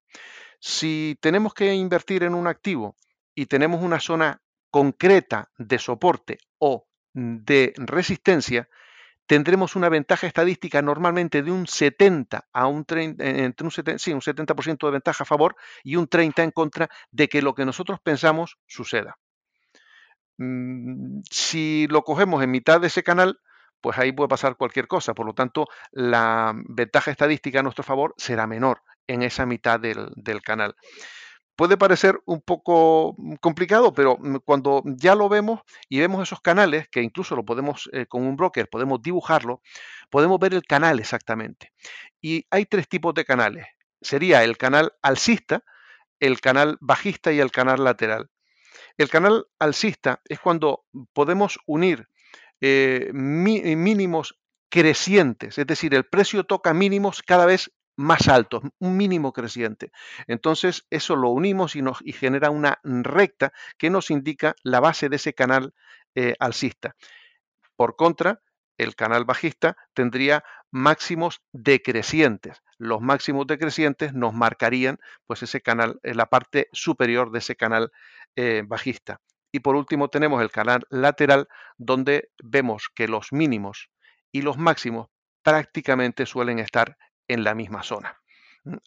[SPEAKER 3] Si tenemos que invertir en un activo y tenemos una zona concreta de soporte o de resistencia, tendremos una ventaja estadística normalmente de un 70 a un 30, entre un 70, sí, un 70% de ventaja a favor y un 30 en contra de que lo que nosotros pensamos suceda. Mm, si lo cogemos en mitad de ese canal, pues ahí puede pasar cualquier cosa. Por lo tanto, la ventaja estadística a nuestro favor será menor en esa mitad del, canal. Puede parecer un poco mm, complicado, pero mm, cuando ya lo vemos y vemos esos canales, que incluso lo podemos eh, con un broker, podemos dibujarlo, podemos ver el canal exactamente. Y hay tres tipos de canales. Sería el canal alcista, el canal bajista y el canal lateral. El canal alcista es cuando podemos unir eh, mínimos crecientes, es decir, el precio toca mínimos cada vez más altos, un mínimo creciente. Entonces, eso lo unimos y, nos, y genera una recta que nos indica la base de ese canal eh, alcista. Por contra, el canal bajista tendría máximos decrecientes. Los máximos decrecientes nos marcarían pues ese canal, en la parte superior de ese canal eh, bajista. Y por último tenemos el canal lateral donde vemos que los mínimos y los máximos prácticamente suelen estar en la misma zona,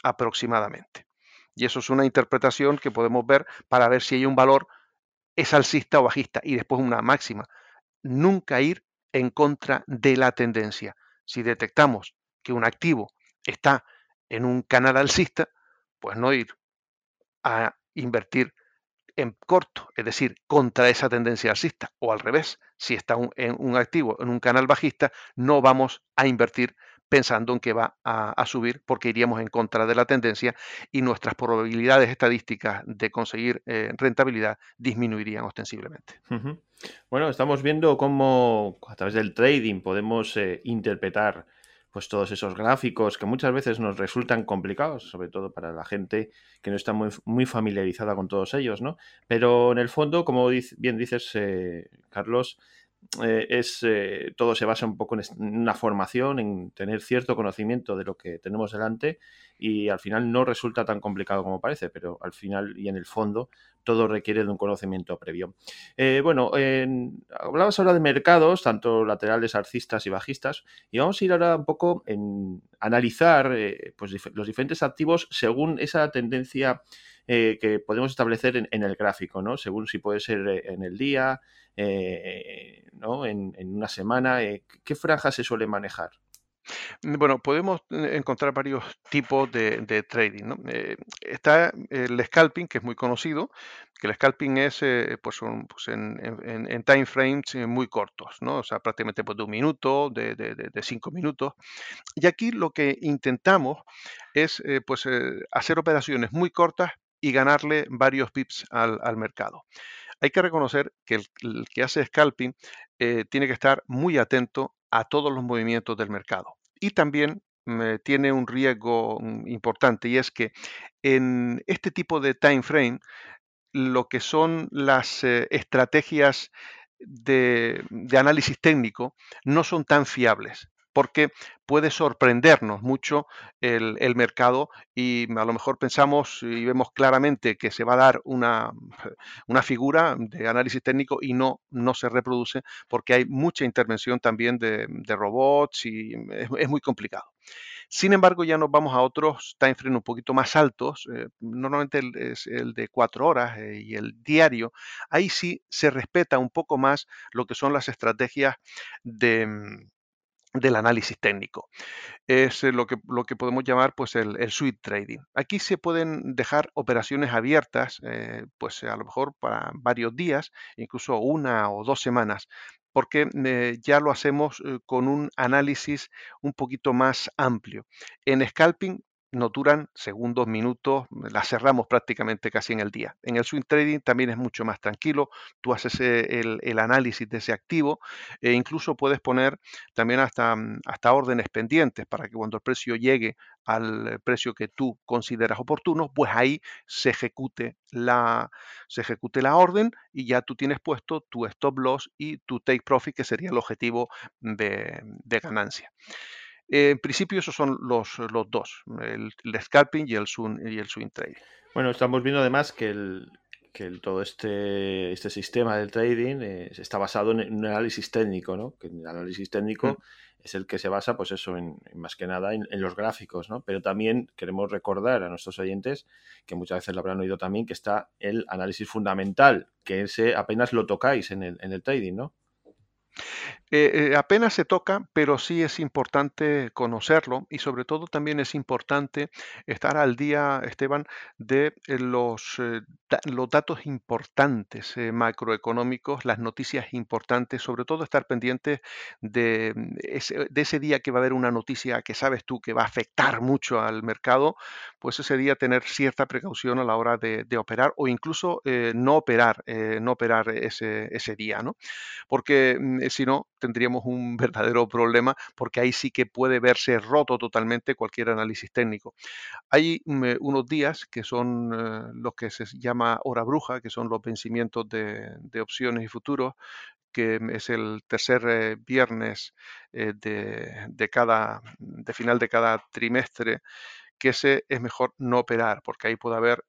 [SPEAKER 3] aproximadamente. Y eso es una interpretación que podemos ver para ver si hay un valor es alcista o bajista y después una máxima. Nunca ir en contra de la tendencia. Si detectamos que un activo está en un canal alcista, pues no ir a invertir en corto, es decir, contra esa tendencia alcista, o al revés, si está en un activo en un canal bajista, no vamos a invertir pensando en que va a, subir porque iríamos en contra de la tendencia y nuestras probabilidades estadísticas de conseguir eh, rentabilidad disminuirían ostensiblemente.
[SPEAKER 1] Bueno, estamos viendo cómo a través del trading podemos eh, interpretar pues todos esos gráficos que muchas veces nos resultan complicados, sobre todo para la gente que no está muy, muy familiarizada con todos ellos, ¿no? Pero en el fondo, como bien dices, eh, Carlos, eh, es eh, todo se basa un poco en una formación, en tener cierto conocimiento de lo que tenemos delante y al final no resulta tan complicado como parece, pero al final y en el fondo todo requiere de un conocimiento previo. Eh, bueno, hablabas ahora de mercados, tanto laterales, alcistas y bajistas, y vamos a ir ahora un poco en analizar pues, los diferentes activos según esa tendencia que podemos establecer en, el gráfico, ¿no? Según si puede ser en el día, eh, ¿no? en, una semana. Eh, ¿Qué franja se suele manejar?
[SPEAKER 3] Mm, bueno, podemos eh, encontrar varios tipos de, trading. está el scalping, que es muy conocido, que el scalping es pues, pues en, time frames muy cortos, ¿no? o sea, prácticamente pues, de un minuto, de, cinco minutos. Y aquí lo que intentamos es pues, hacer operaciones muy cortas y ganarle varios pips al mercado. Hay que reconocer que el, que hace scalping eh, tiene que estar muy atento a todos los movimientos del mercado. Y también mm, tiene un riesgo mm, importante y es que en este tipo de time frame lo que son las eh, estrategias de, análisis técnico no son tan fiables porque puede sorprendernos mucho el, mercado y a lo mejor pensamos y vemos claramente que se va a dar una, [laughs] una figura de análisis técnico y no, no se reproduce porque hay mucha intervención también de, robots y es, muy complicado. Sin embargo, ya nos vamos a otros time frames un poquito más altos, eh, normalmente es el de cuatro horas eh, y el diario. Ahí sí se respeta un poco más lo que son las estrategias de, del análisis técnico. Es eh, lo que, lo que podemos llamar pues, el, el suite trading. Aquí se pueden dejar operaciones abiertas, eh, pues a lo mejor para varios días, incluso una o dos semanas, porque eh, ya lo hacemos con un análisis un poquito más amplio. En scalping no duran segundos, minutos, las cerramos prácticamente casi en el día. En el swing trading también es mucho más tranquilo, tú haces eh, el, análisis de ese activo e incluso puedes poner también hasta, mm, hasta órdenes pendientes para que cuando el precio llegue al precio que tú consideras oportuno, pues ahí se ejecute la, se ejecute la orden y ya tú tienes puesto tu stop loss y tu take profit, que sería el objetivo de ganancia en principio esos son los, los dos, el, scalping y el, swing, y el swing trading.
[SPEAKER 1] Bueno, estamos viendo además que, que todo este, este sistema del trading eh, está basado en un análisis técnico, ¿no? Que el análisis técnico mm. es el que se basa, pues eso, en, más que nada en, los gráficos, ¿no? Pero también queremos recordar a nuestros oyentes, que muchas veces lo habrán oído también, que está el análisis fundamental, que ese apenas lo tocáis en el, en el trading, ¿no?
[SPEAKER 3] Eh, eh, apenas se toca, pero sí es importante conocerlo y sobre todo también es importante estar al día, Esteban, de eh, los, los datos importantes macroeconómicos, las noticias importantes, sobre todo estar pendiente de ese, de ese día que va a haber una noticia que sabes tú que va a afectar mucho al mercado, pues ese día tener cierta precaución a la hora de, operar o incluso no operar, no operar ese, ese día, ¿no? Porque mm, si no, tendríamos un [laughs] verdadero problema porque ahí sí que puede verse roto totalmente cualquier análisis técnico. Hay eh, unos días que son eh, los que se llama hora bruja, que son los vencimientos de, opciones y futuros, que es el tercer eh, viernes de, de, cada, de final de cada trimestre, que es mejor no operar, porque ahí puede haber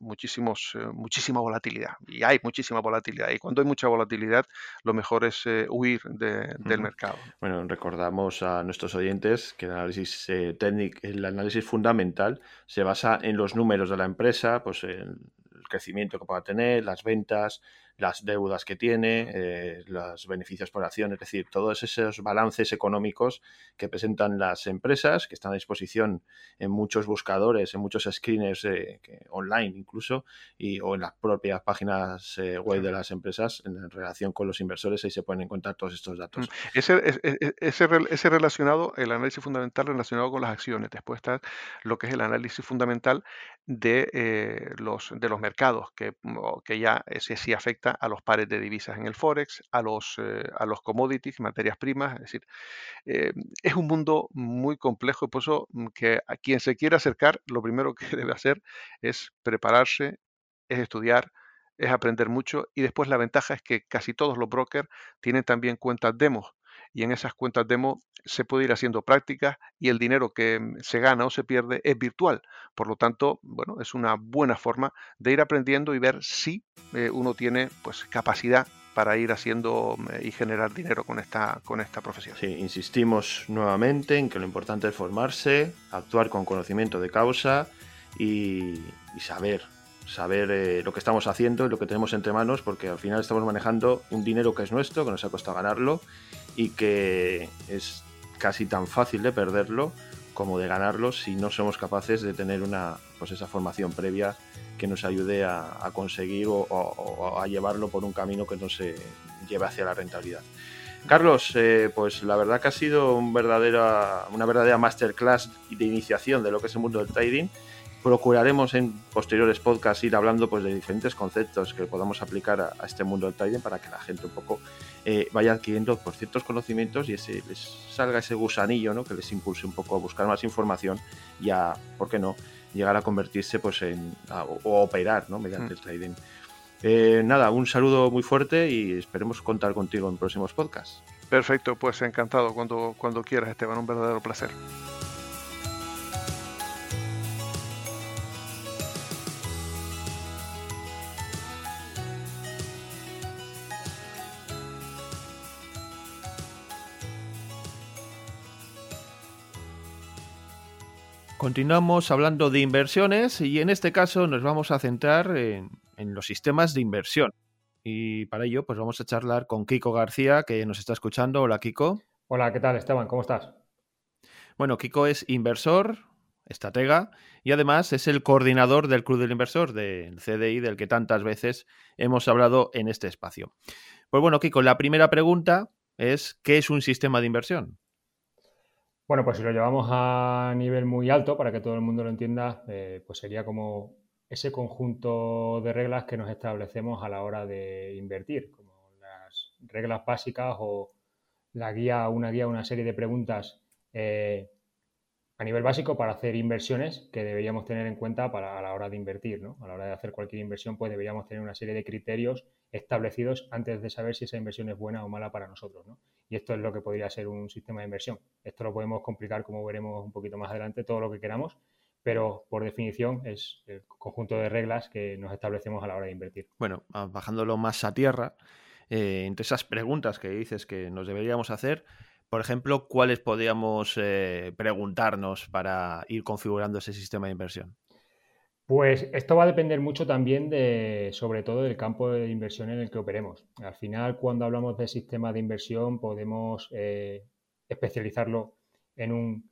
[SPEAKER 3] muchísimos, eh, muchísima volatilidad. Y hay muchísima volatilidad. Y cuando hay mucha volatilidad, lo mejor es eh, huir del mercado.
[SPEAKER 1] Bueno, recordamos a nuestros oyentes que el análisis eh, técnico, el análisis fundamental se basa en los números de la empresa, pues el crecimiento que pueda tener, las ventas, las deudas que tiene, eh, los beneficios por acción, es decir, todos esos balances económicos que presentan las empresas, que están a disposición en muchos buscadores, en muchos screeners eh, online incluso, y, o en las propias páginas eh, web de las empresas en relación con los inversores, ahí se pueden encontrar todos estos datos.
[SPEAKER 3] Mm, ese, ese, ese relacionado, el análisis fundamental relacionado con las acciones, después está lo que es el análisis fundamental de, los, de los mercados, que, que ya ese sí afecta a los pares de divisas en el Forex, a los, eh, a los commodities, materias primas. Es decir, eh, es un mundo muy complejo y por eso mm, que a quien se quiera acercar, lo primero que [laughs] debe hacer es prepararse, es estudiar, es aprender mucho y después la ventaja es que casi todos los brokers tienen también cuentas demos y en esas cuentas demo se puede ir haciendo prácticas y el dinero que mm, se gana o se pierde es virtual. Por lo tanto, bueno, es una buena forma de ir aprendiendo y ver si eh, uno tiene pues capacidad para ir haciendo mm, y generar dinero con esta, con esta profesión.
[SPEAKER 1] Sí, insistimos nuevamente en que lo importante es formarse, actuar con conocimiento de causa y, saber, saber eh, lo que estamos haciendo y lo que tenemos entre manos, porque al final estamos manejando un dinero que es nuestro, que nos ha costado ganarlo y que es casi tan fácil de perderlo como de ganarlo si no somos capaces de tener una pues esa formación previa que nos ayude a, conseguir o, a llevarlo por un camino que nos lleve hacia la rentabilidad. Carlos, eh, pues la verdad que ha sido una verdadera masterclass de iniciación de lo que es el mundo del trading procuraremos en posteriores podcasts ir hablando pues, de diferentes conceptos que podamos aplicar a, este mundo del trading para que la gente un poco eh, vaya adquiriendo por ciertos conocimientos y ese, les salga ese gusanillo ¿no? que les impulse un poco a buscar más información y a, ¿por qué no?, llegar a convertirse pues, en, o, operar ¿no? mediante mm. el trading. Eh, nada, un saludo muy fuerte y esperemos contar contigo en próximos podcasts.
[SPEAKER 3] Perfecto, pues encantado cuando, cuando quieras, Esteban, un verdadero placer.
[SPEAKER 1] Continuamos hablando de inversiones y en este caso nos vamos a centrar en, los sistemas de inversión. Y para ello, pues vamos a charlar con Kiko García, que nos está escuchando. Hola, Kiko.
[SPEAKER 4] Hola, ¿qué tal, Esteban? ¿Cómo estás?
[SPEAKER 1] Bueno, Kiko es inversor, estratega y además es el coordinador del Club del Inversor, del CDI, del que tantas veces hemos hablado en este espacio. Pues bueno, Kiko, la primera pregunta es, ¿qué es un sistema de inversión?
[SPEAKER 4] Bueno, pues si lo llevamos a nivel muy alto, para que todo el mundo lo entienda, eh, pues sería como ese conjunto de reglas que nos establecemos a la hora de invertir, como las reglas básicas o la guía, una guía, una serie de preguntas eh, a nivel básico para hacer inversiones que deberíamos tener en cuenta para, a la hora de invertir. ¿no? A la hora de hacer cualquier inversión, pues deberíamos tener una serie de criterios establecidos antes de saber si esa inversión es buena o mala para nosotros. ¿no? Y esto es lo que podría ser un sistema de inversión. Esto lo podemos complicar, como veremos un poquito más adelante, todo lo que queramos, pero por definición es el conjunto de reglas que nos establecemos a la hora de invertir.
[SPEAKER 1] Bueno, bajándolo más a tierra, eh, entre esas preguntas que dices que nos deberíamos hacer, por ejemplo, ¿cuáles podríamos eh, preguntarnos para ir configurando ese sistema de inversión?
[SPEAKER 4] Pues esto va a depender mucho también de, sobre todo, del campo de inversión en el que operemos. Al final, cuando hablamos de sistema de inversión, podemos eh, especializarlo en un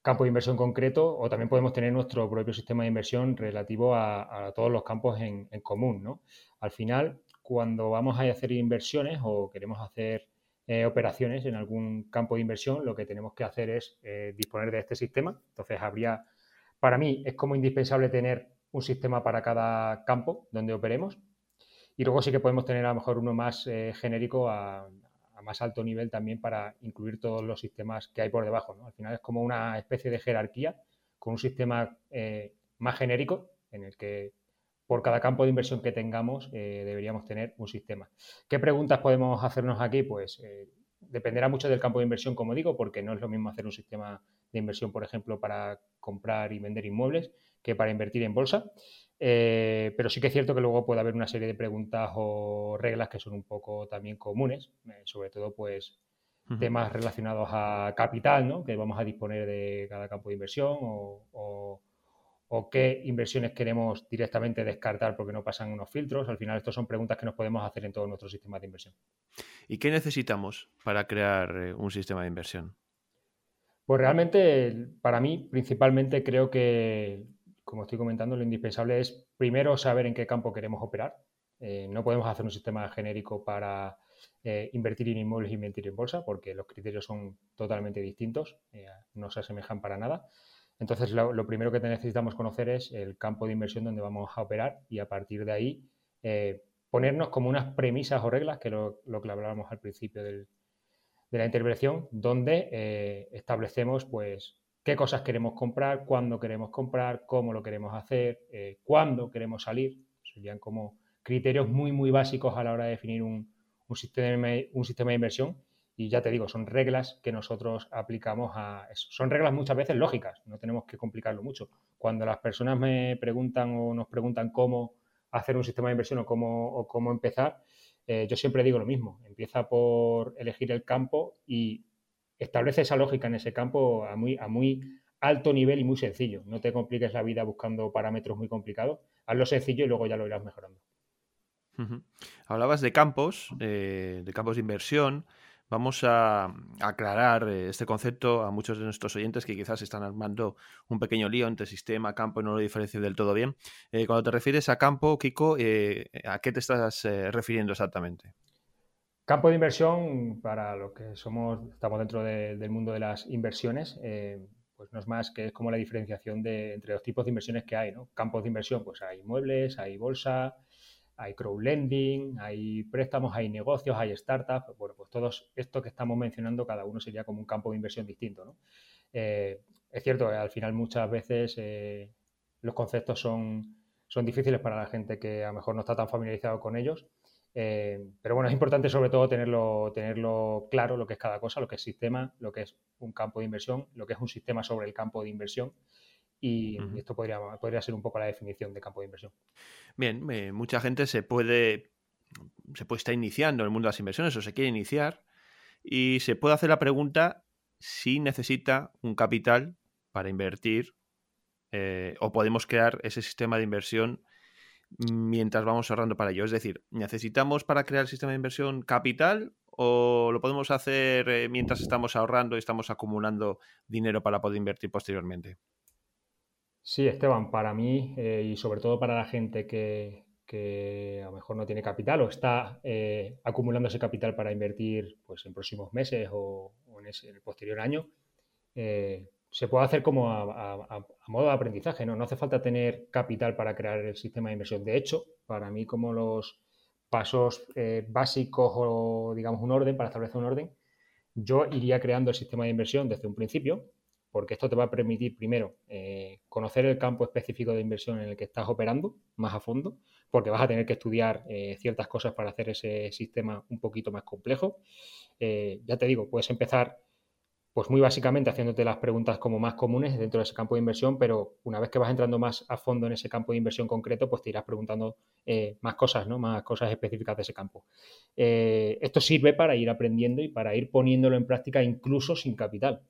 [SPEAKER 4] campo de inversión concreto o también podemos tener nuestro propio sistema de inversión relativo a, todos los campos en, común. ¿no? Al final, cuando vamos a hacer inversiones o queremos hacer eh, operaciones en algún campo de inversión, lo que tenemos que hacer es eh, disponer de este sistema. Entonces, habría, para mí, es como indispensable tener un sistema para cada campo donde operemos. Y luego sí que podemos tener a lo mejor uno más eh, genérico a, más alto nivel también para incluir todos los sistemas que hay por debajo. Al final es como una especie de jerarquía con un sistema eh, más genérico en el que por cada campo de inversión que tengamos eh, deberíamos tener un sistema. ¿Qué preguntas podemos hacernos aquí? Pues dependerá mucho del campo de inversión, como digo, porque no es lo mismo hacer un sistema de inversión, por ejemplo, para comprar y vender inmuebles que para invertir en bolsa. Eh, pero sí que es cierto que luego puede haber una serie de preguntas o reglas que son un poco también comunes, eh, sobre todo pues temas relacionados a capital, ¿no? que vamos a disponer de cada campo de inversión o, o, qué inversiones queremos directamente descartar porque no pasan unos filtros. Al final, estas son preguntas que nos podemos hacer en todos nuestros sistemas de inversión.
[SPEAKER 1] ¿Y qué necesitamos para crear eh, un sistema de inversión?
[SPEAKER 4] Pues realmente, para mí, principalmente creo que como estoy comentando, lo indispensable es primero saber en qué campo queremos operar. Eh, no podemos hacer un sistema genérico para eh, invertir en inmuebles y invertir en bolsa, porque los criterios son totalmente distintos, eh, no se asemejan para nada. Entonces, lo, primero que necesitamos conocer es el campo de inversión donde vamos a operar y a partir de ahí ponernos como unas premisas o reglas, que lo, lo que hablábamos al principio de la intervención, donde establecemos pues qué cosas queremos comprar, cuándo queremos comprar, cómo lo queremos hacer, eh, cuándo queremos salir. Serían como criterios muy, muy básicos a la hora de definir un, sistema, un sistema de inversión. Y ya te digo, son reglas que nosotros aplicamos a eso. Son reglas muchas veces lógicas, no tenemos que complicarlo mucho. Cuando las personas me preguntan o nos preguntan cómo hacer un sistema de inversión o cómo, cómo empezar, eh, yo siempre digo lo mismo. Empieza por elegir el campo y establece esa lógica en ese campo a muy, a muy alto nivel y muy sencillo. No te compliques la vida buscando parámetros muy complicados. Hazlo sencillo y luego ya lo irás mejorando.
[SPEAKER 1] Hablabas de campos, eh, de campos de inversión. Vamos a aclarar eh, este concepto a muchos de nuestros oyentes que quizás están armando un pequeño lío entre sistema, campo y no lo diferencian del todo bien. Eh, cuando te refieres a campo, Kiko, ¿a qué te estás refiriendo exactamente?
[SPEAKER 4] Campo de inversión, para los que somos, estamos dentro del mundo de las inversiones, eh, pues no es más que es como la diferenciación de, entre los tipos de inversiones que hay, ¿no? Campos de inversión, pues hay inmuebles, hay bolsa, hay crowdlending, hay préstamos, hay negocios, hay startups. Bueno, pues todo esto que estamos mencionando, cada uno sería como un campo de inversión distinto, ¿no? Eh, es cierto, al final muchas veces eh, los conceptos son, son difíciles para la gente que a lo mejor no está tan familiarizado con ellos. Eh, pero bueno, es importante sobre todo tenerlo, tenerlo claro lo que es cada cosa, lo que es sistema, lo que es un campo de inversión, lo que es un sistema sobre el campo de inversión. Y esto podría, podría ser un poco la definición de campo de inversión.
[SPEAKER 1] Bien, eh, mucha gente se puede, se puede estar iniciando en el mundo de las inversiones o se quiere iniciar y se puede hacer la pregunta si necesita un capital para invertir eh, o podemos crear ese sistema de inversión mientras vamos ahorrando para ello. Es decir, ¿necesitamos para crear el sistema de inversión capital o lo podemos hacer eh, mientras estamos ahorrando y estamos acumulando dinero para poder invertir posteriormente?
[SPEAKER 4] Sí, Esteban, para mí eh, y sobre todo para la gente que, a lo mejor no tiene capital o está eh, acumulando ese capital para invertir pues, en próximos meses o, en, el posterior año, se puede hacer como a, modo de aprendizaje, ¿no? No hace falta tener capital para crear el sistema de inversión. De hecho, para mí como los pasos eh, básicos o digamos un orden, para establecer un orden, yo iría creando el sistema de inversión desde un principio, porque esto te va a permitir primero eh, conocer el campo específico de inversión en el que estás operando más a fondo, porque vas a tener que estudiar eh, ciertas cosas para hacer ese sistema un poquito más complejo. ya te digo, puedes empezar pues muy básicamente haciéndote las preguntas como más comunes dentro de ese campo de inversión, pero una vez que vas entrando más a fondo en ese campo de inversión concreto, pues te irás preguntando eh, más cosas, ¿no? Más cosas específicas de ese campo. Eh, esto sirve para ir aprendiendo y para ir poniéndolo en práctica incluso sin capital.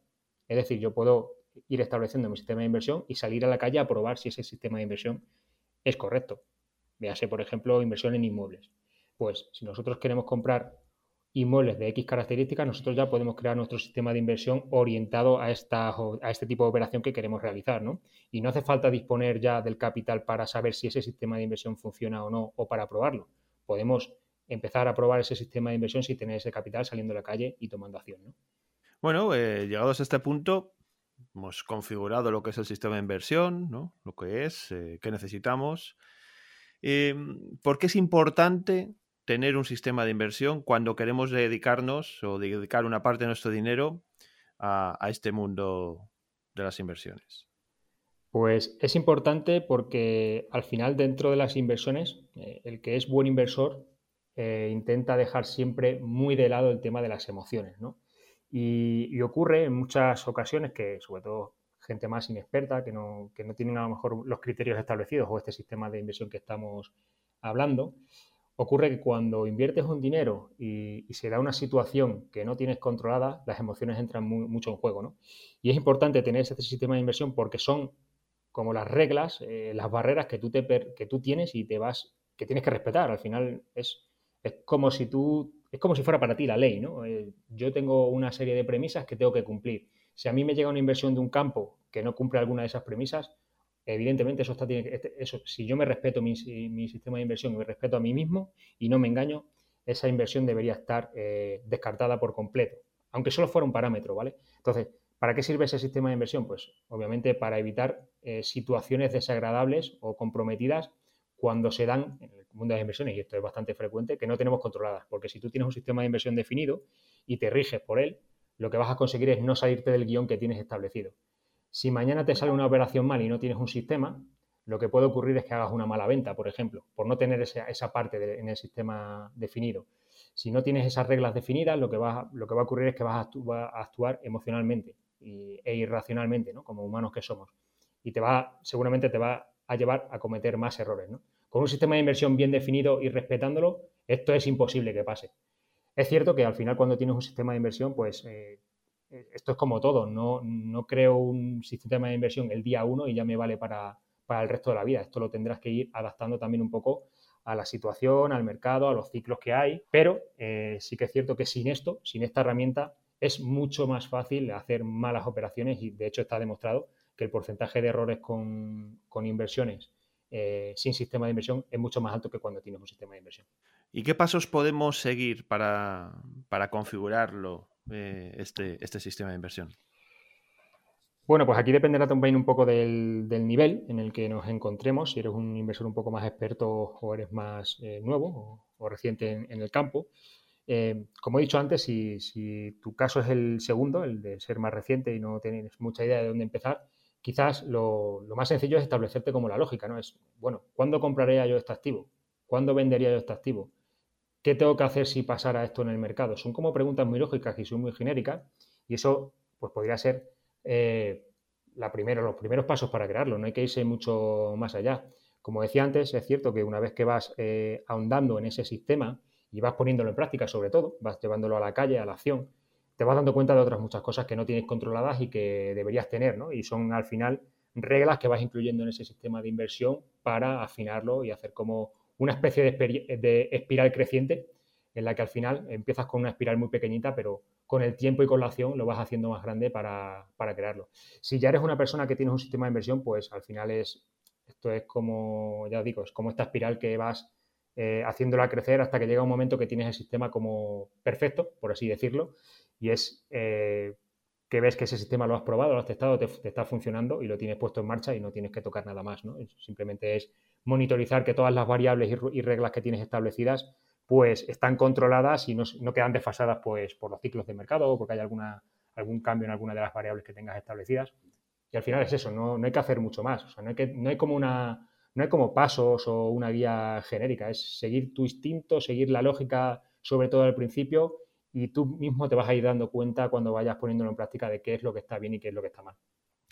[SPEAKER 4] Es decir, yo puedo ir estableciendo mi sistema de inversión y salir a la calle a probar si ese sistema de inversión es correcto. Véase, por ejemplo, inversión en inmuebles. Pues si nosotros queremos comprar inmuebles de X características, nosotros ya podemos crear nuestro sistema de inversión orientado a, esta, a este tipo de operación que queremos realizar, ¿no? Y no hace falta disponer ya del capital para saber si ese sistema de inversión funciona o no, o para probarlo. Podemos empezar a probar ese sistema de inversión sin tener ese capital saliendo a la calle y tomando acción, ¿no?
[SPEAKER 1] Bueno, eh, llegados a este punto, hemos configurado lo que es el sistema de inversión, ¿no? Lo que es, eh, qué necesitamos. Em, ¿Por qué es importante tener un sistema de inversión cuando queremos dedicarnos o dedicar una parte de nuestro dinero a, este mundo de las inversiones?
[SPEAKER 4] Pues es importante porque al final dentro de las inversiones, eh, el que es buen inversor eh, intenta dejar siempre muy de lado el tema de las emociones, ¿no? Y, ocurre en muchas ocasiones que, sobre todo gente más inexperta, que no, que no tienen a lo mejor los criterios establecidos o este sistema de inversión que estamos hablando, Ocurre que cuando inviertes un dinero y, se da una situación que no tienes controlada, las emociones entran mucho en juego, ¿no? Y es importante tener ese sistema de inversión porque son como las reglas, eh, las barreras que tú, te que tú tienes y te vas, que tienes que respetar. Al final es, es como si tú, es como si fuera para ti la ley, ¿no? Eh, yo tengo una serie de premisas que tengo que cumplir. Si a mí me llega una inversión de un campo que no cumple alguna de esas premisas, evidentemente eso está este, eso si yo me respeto mi, sistema de inversión y me respeto a mí mismo y no me engaño esa inversión debería estar eh, descartada por completo aunque solo fuera un parámetro vale entonces para qué sirve ese sistema de inversión pues obviamente para evitar eh, situaciones desagradables o comprometidas cuando se dan en el mundo de las inversiones y esto es bastante frecuente que no tenemos controladas porque si tú tienes un sistema de inversión definido y te riges por él lo que vas a conseguir es no salirte del guion que tienes establecido si mañana te sale una operación mal y no tienes un sistema, lo que puede ocurrir es que hagas una mala venta, por ejemplo, por no tener esa, parte en el sistema definido. Si no tienes esas reglas definidas, lo que va, lo que va a ocurrir es que vas a, actuar emocionalmente e irracionalmente, ¿no? como humanos que somos. Y te va, seguramente te va a llevar a cometer más errores. Con un sistema de inversión bien definido y respetándolo, esto es imposible que pase. Es cierto que al final cuando tienes un sistema de inversión, pues eh, esto es como todo, no, no, creo un sistema de inversión el día uno y ya me vale para, el resto de la vida. Esto lo tendrás que ir adaptando también un poco a la situación, al mercado, a los ciclos que hay, pero eh, sí que es cierto que sin esto, sin esta herramienta, es mucho más fácil hacer malas operaciones y de hecho está demostrado que el porcentaje de errores con, inversiones eh, sin sistema de inversión es mucho más alto que cuando tienes un sistema de inversión.
[SPEAKER 1] ¿Y qué pasos podemos seguir para, para configurarlo eh, este, este sistema de inversión?
[SPEAKER 4] Bueno, pues aquí dependerá también un poco del, nivel en el que nos encontremos, si eres un inversor un poco más experto o eres más eh, nuevo o, reciente en, el campo. Eh, como he dicho antes, si, tu caso es el segundo, el de ser más reciente y no tienes mucha idea de dónde empezar, quizás lo, lo, más sencillo es establecerte como la lógica, ¿no? Es, bueno, ¿cuándo compraría yo este activo? ¿Cuándo vendería yo este activo? ¿Qué tengo que hacer si pasara esto en el mercado? Son como preguntas muy lógicas y son muy genéricas y eso pues podría ser eh, la primera, los primeros pasos para crearlo, no hay que irse mucho más allá. Como decía antes, es cierto que una vez que vas eh, ahondando en ese sistema y vas poniéndolo en práctica sobre todo, vas llevándolo a la calle, a la acción, te vas dando cuenta de otras muchas cosas que no tienes controladas y que deberías tener, ¿no? Y son al final reglas que vas incluyendo en ese sistema de inversión para afinarlo y hacer como una especie de, espiral creciente en la que al final empiezas con una espiral muy pequeñita, pero con el tiempo y con la acción lo vas haciendo más grande para, crearlo. Si ya eres una persona que tienes un sistema de inversión, pues al final es, esto es como, ya digo, es como esta espiral que vas eh, haciéndola crecer hasta que llega un momento que tienes el sistema como perfecto, por así decirlo, y es eh, que ves que ese sistema lo has probado, lo has testado, te, te, está funcionando y lo tienes puesto en marcha y no tienes que tocar nada más, ¿no? Simplemente es monitorizar que todas las variables y, reglas que tienes establecidas pues están controladas y no, quedan desfasadas pues por los ciclos de mercado o porque hay alguna, algún cambio en alguna de las variables que tengas establecidas. Y al final es eso, no, hay que hacer mucho más. O sea, no hay, que, no hay como una, no hay como pasos o una guía genérica, es seguir tu instinto, seguir la lógica, sobre todo al principio, y tú mismo te vas a ir dando cuenta cuando vayas poniéndolo en práctica de qué es lo que está bien y qué es lo que está mal.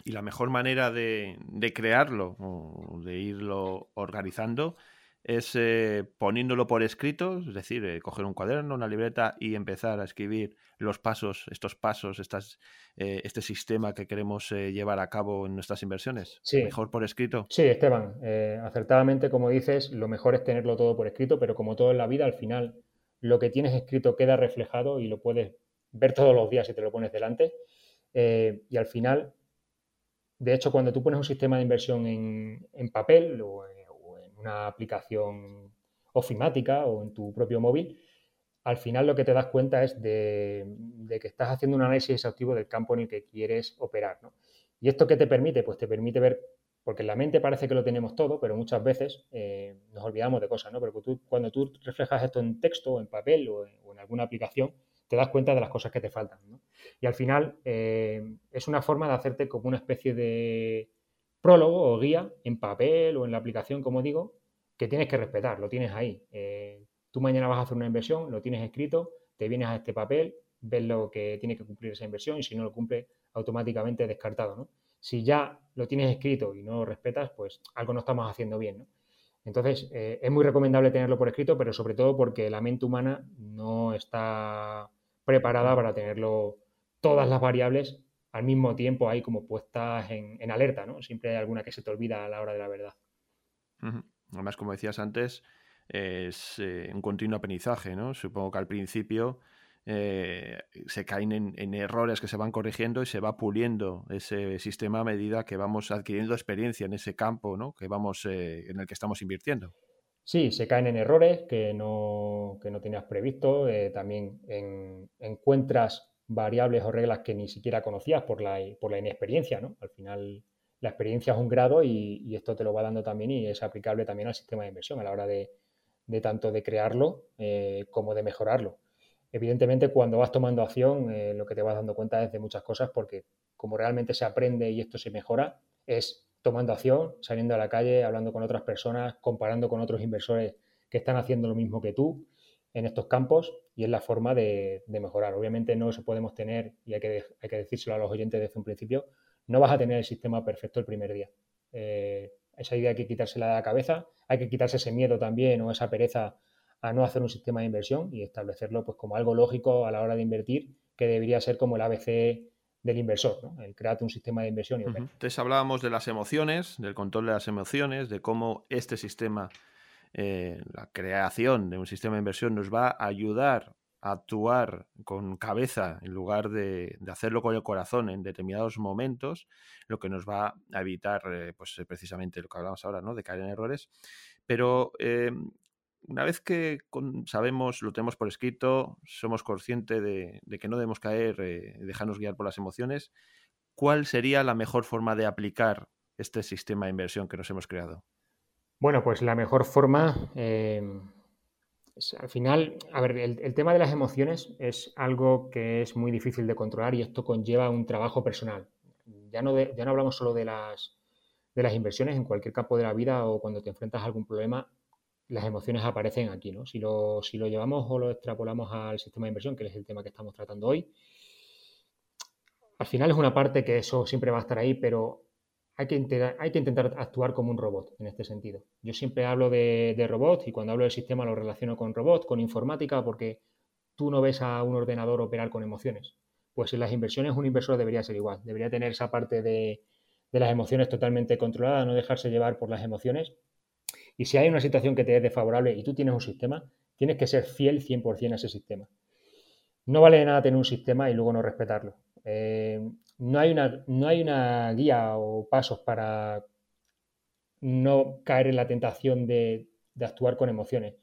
[SPEAKER 1] Y la mejor manera de, de crearlo o de irlo organizando es eh, poniéndolo por escrito, es decir, eh, coger un cuaderno, una libreta y empezar a escribir los pasos, estos pasos, estas, eh, este sistema que queremos llevar a cabo en nuestras inversiones.
[SPEAKER 4] Sí.
[SPEAKER 1] Mejor por escrito.
[SPEAKER 4] Sí, Esteban, acertadamente, como dices, lo mejor es tenerlo todo por escrito, pero como todo en la vida, al final lo que tienes escrito queda reflejado y lo puedes ver todos los días si te lo pones delante. y al final, de hecho, cuando tú pones un sistema de inversión en, papel o en una aplicación ofimática o en tu propio móvil, al final lo que te das cuenta es de, que estás haciendo un análisis exhaustivo del campo en el que quieres operar. ¿Y esto qué te permite? Pues te permite ver, porque en la mente parece que lo tenemos todo, pero muchas veces eh, nos olvidamos de cosas, ¿no? Pero cuando tú reflejas esto en texto, o en papel o en, alguna aplicación, te das cuenta de las cosas que te faltan. Y al final eh, es una forma de hacerte como una especie de, prólogo o guía en papel o en la aplicación, como digo, que tienes que respetar, lo tienes ahí. Eh, tú mañana vas a hacer una inversión, lo tienes escrito, te vienes a este papel, ves lo que tiene que cumplir esa inversión y si no lo cumple, automáticamente descartado. Si ya lo tienes escrito y no lo respetas, pues algo no estamos haciendo bien. Entonces, eh, es muy recomendable tenerlo por escrito, pero sobre todo porque la mente humana no está preparada para tenerlo todas las variables al mismo tiempo hay como puestas en, alerta, ¿no? Siempre hay alguna que se te olvida a la hora de la verdad.
[SPEAKER 1] Además, como decías antes, es eh, un continuo aprendizaje, ¿no? Supongo que al principio eh, se caen en, errores que se van corrigiendo y se va puliendo ese sistema a medida que vamos adquiriendo experiencia en ese campo, ¿no? Que vamos, eh, en el que estamos invirtiendo.
[SPEAKER 4] Sí, se caen en errores que no, que no tenías previsto. también encuentras variables o reglas que ni siquiera conocías por la, por la inexperiencia, ¿no? Al final la experiencia es un grado y, esto te lo va dando también y es aplicable también al sistema de inversión a la hora de, tanto de crearlo eh, como de mejorarlo. Evidentemente, cuando vas tomando acción, eh, lo que te vas dando cuenta es de muchas cosas porque como realmente se aprende y esto se mejora, es tomando acción, saliendo a la calle, hablando con otras personas, comparando con otros inversores que están haciendo lo mismo que tú en estos campos y es la forma de, mejorar. Obviamente no se podemos tener, y hay que, hay que decírselo a los oyentes desde un principio, no vas a tener el sistema perfecto el primer día. Eh, esa idea hay que quitársela de la cabeza, hay que quitarse ese miedo también o esa pereza a no hacer un sistema de inversión y establecerlo pues como algo lógico a la hora de invertir, que debería ser como el ABC del inversor, ¿no? el crear un sistema de inversión. Y
[SPEAKER 1] Entonces hablábamos de las emociones, del control de las emociones, de cómo este sistema eh, la creación de un sistema de inversión nos va a ayudar a actuar con cabeza en lugar de, hacerlo con el corazón en determinados momentos, lo que nos va a evitar eh, pues eh, precisamente lo que hablamos ahora, ¿no? de caer en errores. Pero una vez que sabemos, lo tenemos por escrito, somos conscientes de, que no debemos caer, dejarnos guiar por las emociones, ¿cuál sería la mejor forma de aplicar este sistema de inversión que nos hemos creado?
[SPEAKER 4] Bueno, pues la mejor forma, em, al final, a ver, el, tema de las emociones es algo que es muy difícil de controlar y esto conlleva un trabajo personal. Ya no, ya no hablamos solo de las, de las inversiones, en cualquier campo de la vida o cuando te enfrentas a algún problema, las emociones aparecen aquí, ¿no? Si lo, si lo llevamos o lo extrapolamos al sistema de inversión, que es el tema que estamos tratando hoy, al final es una parte que eso siempre va a estar ahí, pero hay que, intentar, actuar como un robot en este sentido. Yo siempre hablo de, de y cuando hablo del sistema lo relaciono con robots, con informática, porque tú no ves a un ordenador operar con emociones. Pues en las inversiones un inversor debería ser igual, debería tener esa parte de, las emociones totalmente controlada, no dejarse llevar por las emociones. Y si hay una situación que te es desfavorable y tú tienes un sistema, tienes que ser fiel 100% a ese sistema. No vale de nada tener un sistema y luego no respetarlo. Eh, no hay una, no hay una guía o pasos para no caer en la tentación de, actuar con emociones.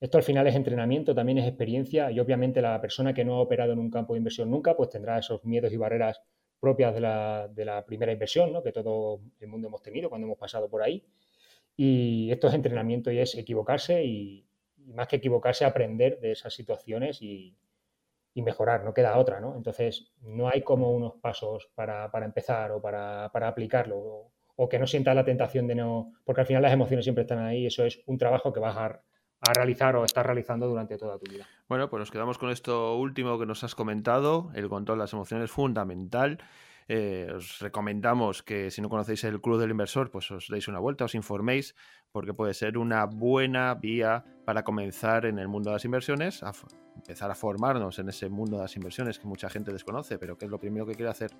[SPEAKER 4] Esto al final es entrenamiento, también es experiencia y obviamente la persona que no ha operado en un campo de inversión nunca, pues tendrá esos miedos y barreras propias de la, primera inversión, ¿no? que todo el mundo hemos tenido cuando hemos pasado por ahí. Y esto es entrenamiento y es equivocarse y más que equivocarse, aprender de esas situaciones y, y mejorar, no queda otra, ¿no? Entonces, no hay como unos pasos para, empezar o para, aplicarlo, o, que no sientas la tentación de no, porque al final las emociones siempre están ahí, eso es un trabajo que vas a, realizar o estar realizando durante toda tu vida.
[SPEAKER 1] Bueno, pues nos quedamos con esto último que nos has comentado. El control de las emociones es fundamental. Eh, os recomendamos que si no conocéis el Club del Inversor, pues os deis una vuelta, os informéis, porque puede ser una buena vía para comenzar en el mundo de las inversiones, a empezar a formarnos en ese mundo de las inversiones que mucha gente desconoce, pero que es lo primero que quiere hacer,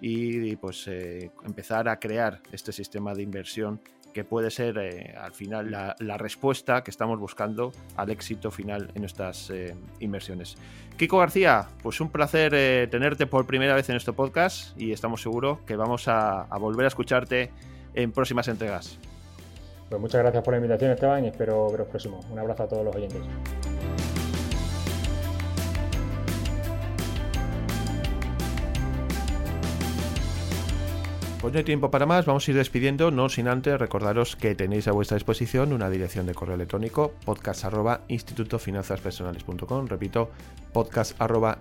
[SPEAKER 1] y, pues eh, empezar a crear este sistema de inversión que puede ser eh, al final la, respuesta que estamos buscando al éxito final en nuestras eh, inversiones. Kiko García, pues un placer eh, tenerte por primera vez en este podcast y estamos seguros que vamos a, a volver a escucharte en próximas entregas.
[SPEAKER 4] Pues muchas gracias por la invitación Esteban y espero veros próximo. Un abrazo a todos los oyentes.
[SPEAKER 1] Pues no hay tiempo para más, vamos a ir despidiendo, no sin antes recordaros que tenéis a vuestra disposición una dirección de correo electrónico podcast repito, podcast arroba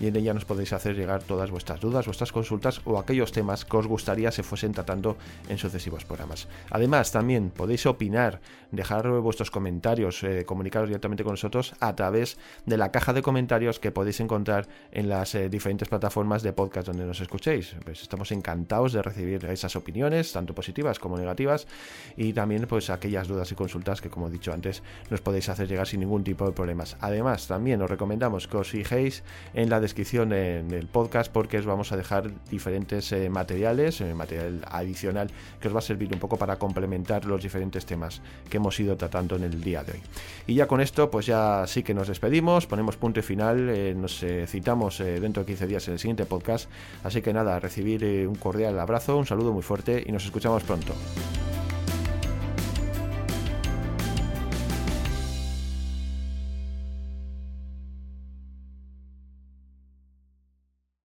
[SPEAKER 1] y en ella nos podéis hacer llegar todas vuestras dudas, vuestras consultas o aquellos temas que os gustaría se fuesen tratando en sucesivos programas. Además, también podéis opinar, dejar vuestros comentarios, eh, comunicaros directamente con nosotros a través de la caja de comentarios que podéis encontrar en las eh, diferentes plataformas de podcast donde nos escuchéis. Pues estamos encantados de recibir esas opiniones, tanto positivas como negativas, y también pues aquellas dudas y consultas que como he dicho antes nos podéis hacer llegar sin ningún tipo de problemas. Además, también os recomendamos que os fijéis en la descripción del podcast porque os vamos a dejar diferentes eh, materiales, eh, material adicional que os va a servir un poco para complementar los diferentes temas que hemos ido tratando en el día de hoy. Y ya con esto, pues ya sí que nos despedimos, ponemos punto y final, eh, nos citamos dentro de 15 días en el siguiente podcast. Así que nada, recibir eh, un cordial abrazo, un saludo muy fuerte y nos escuchamos pronto.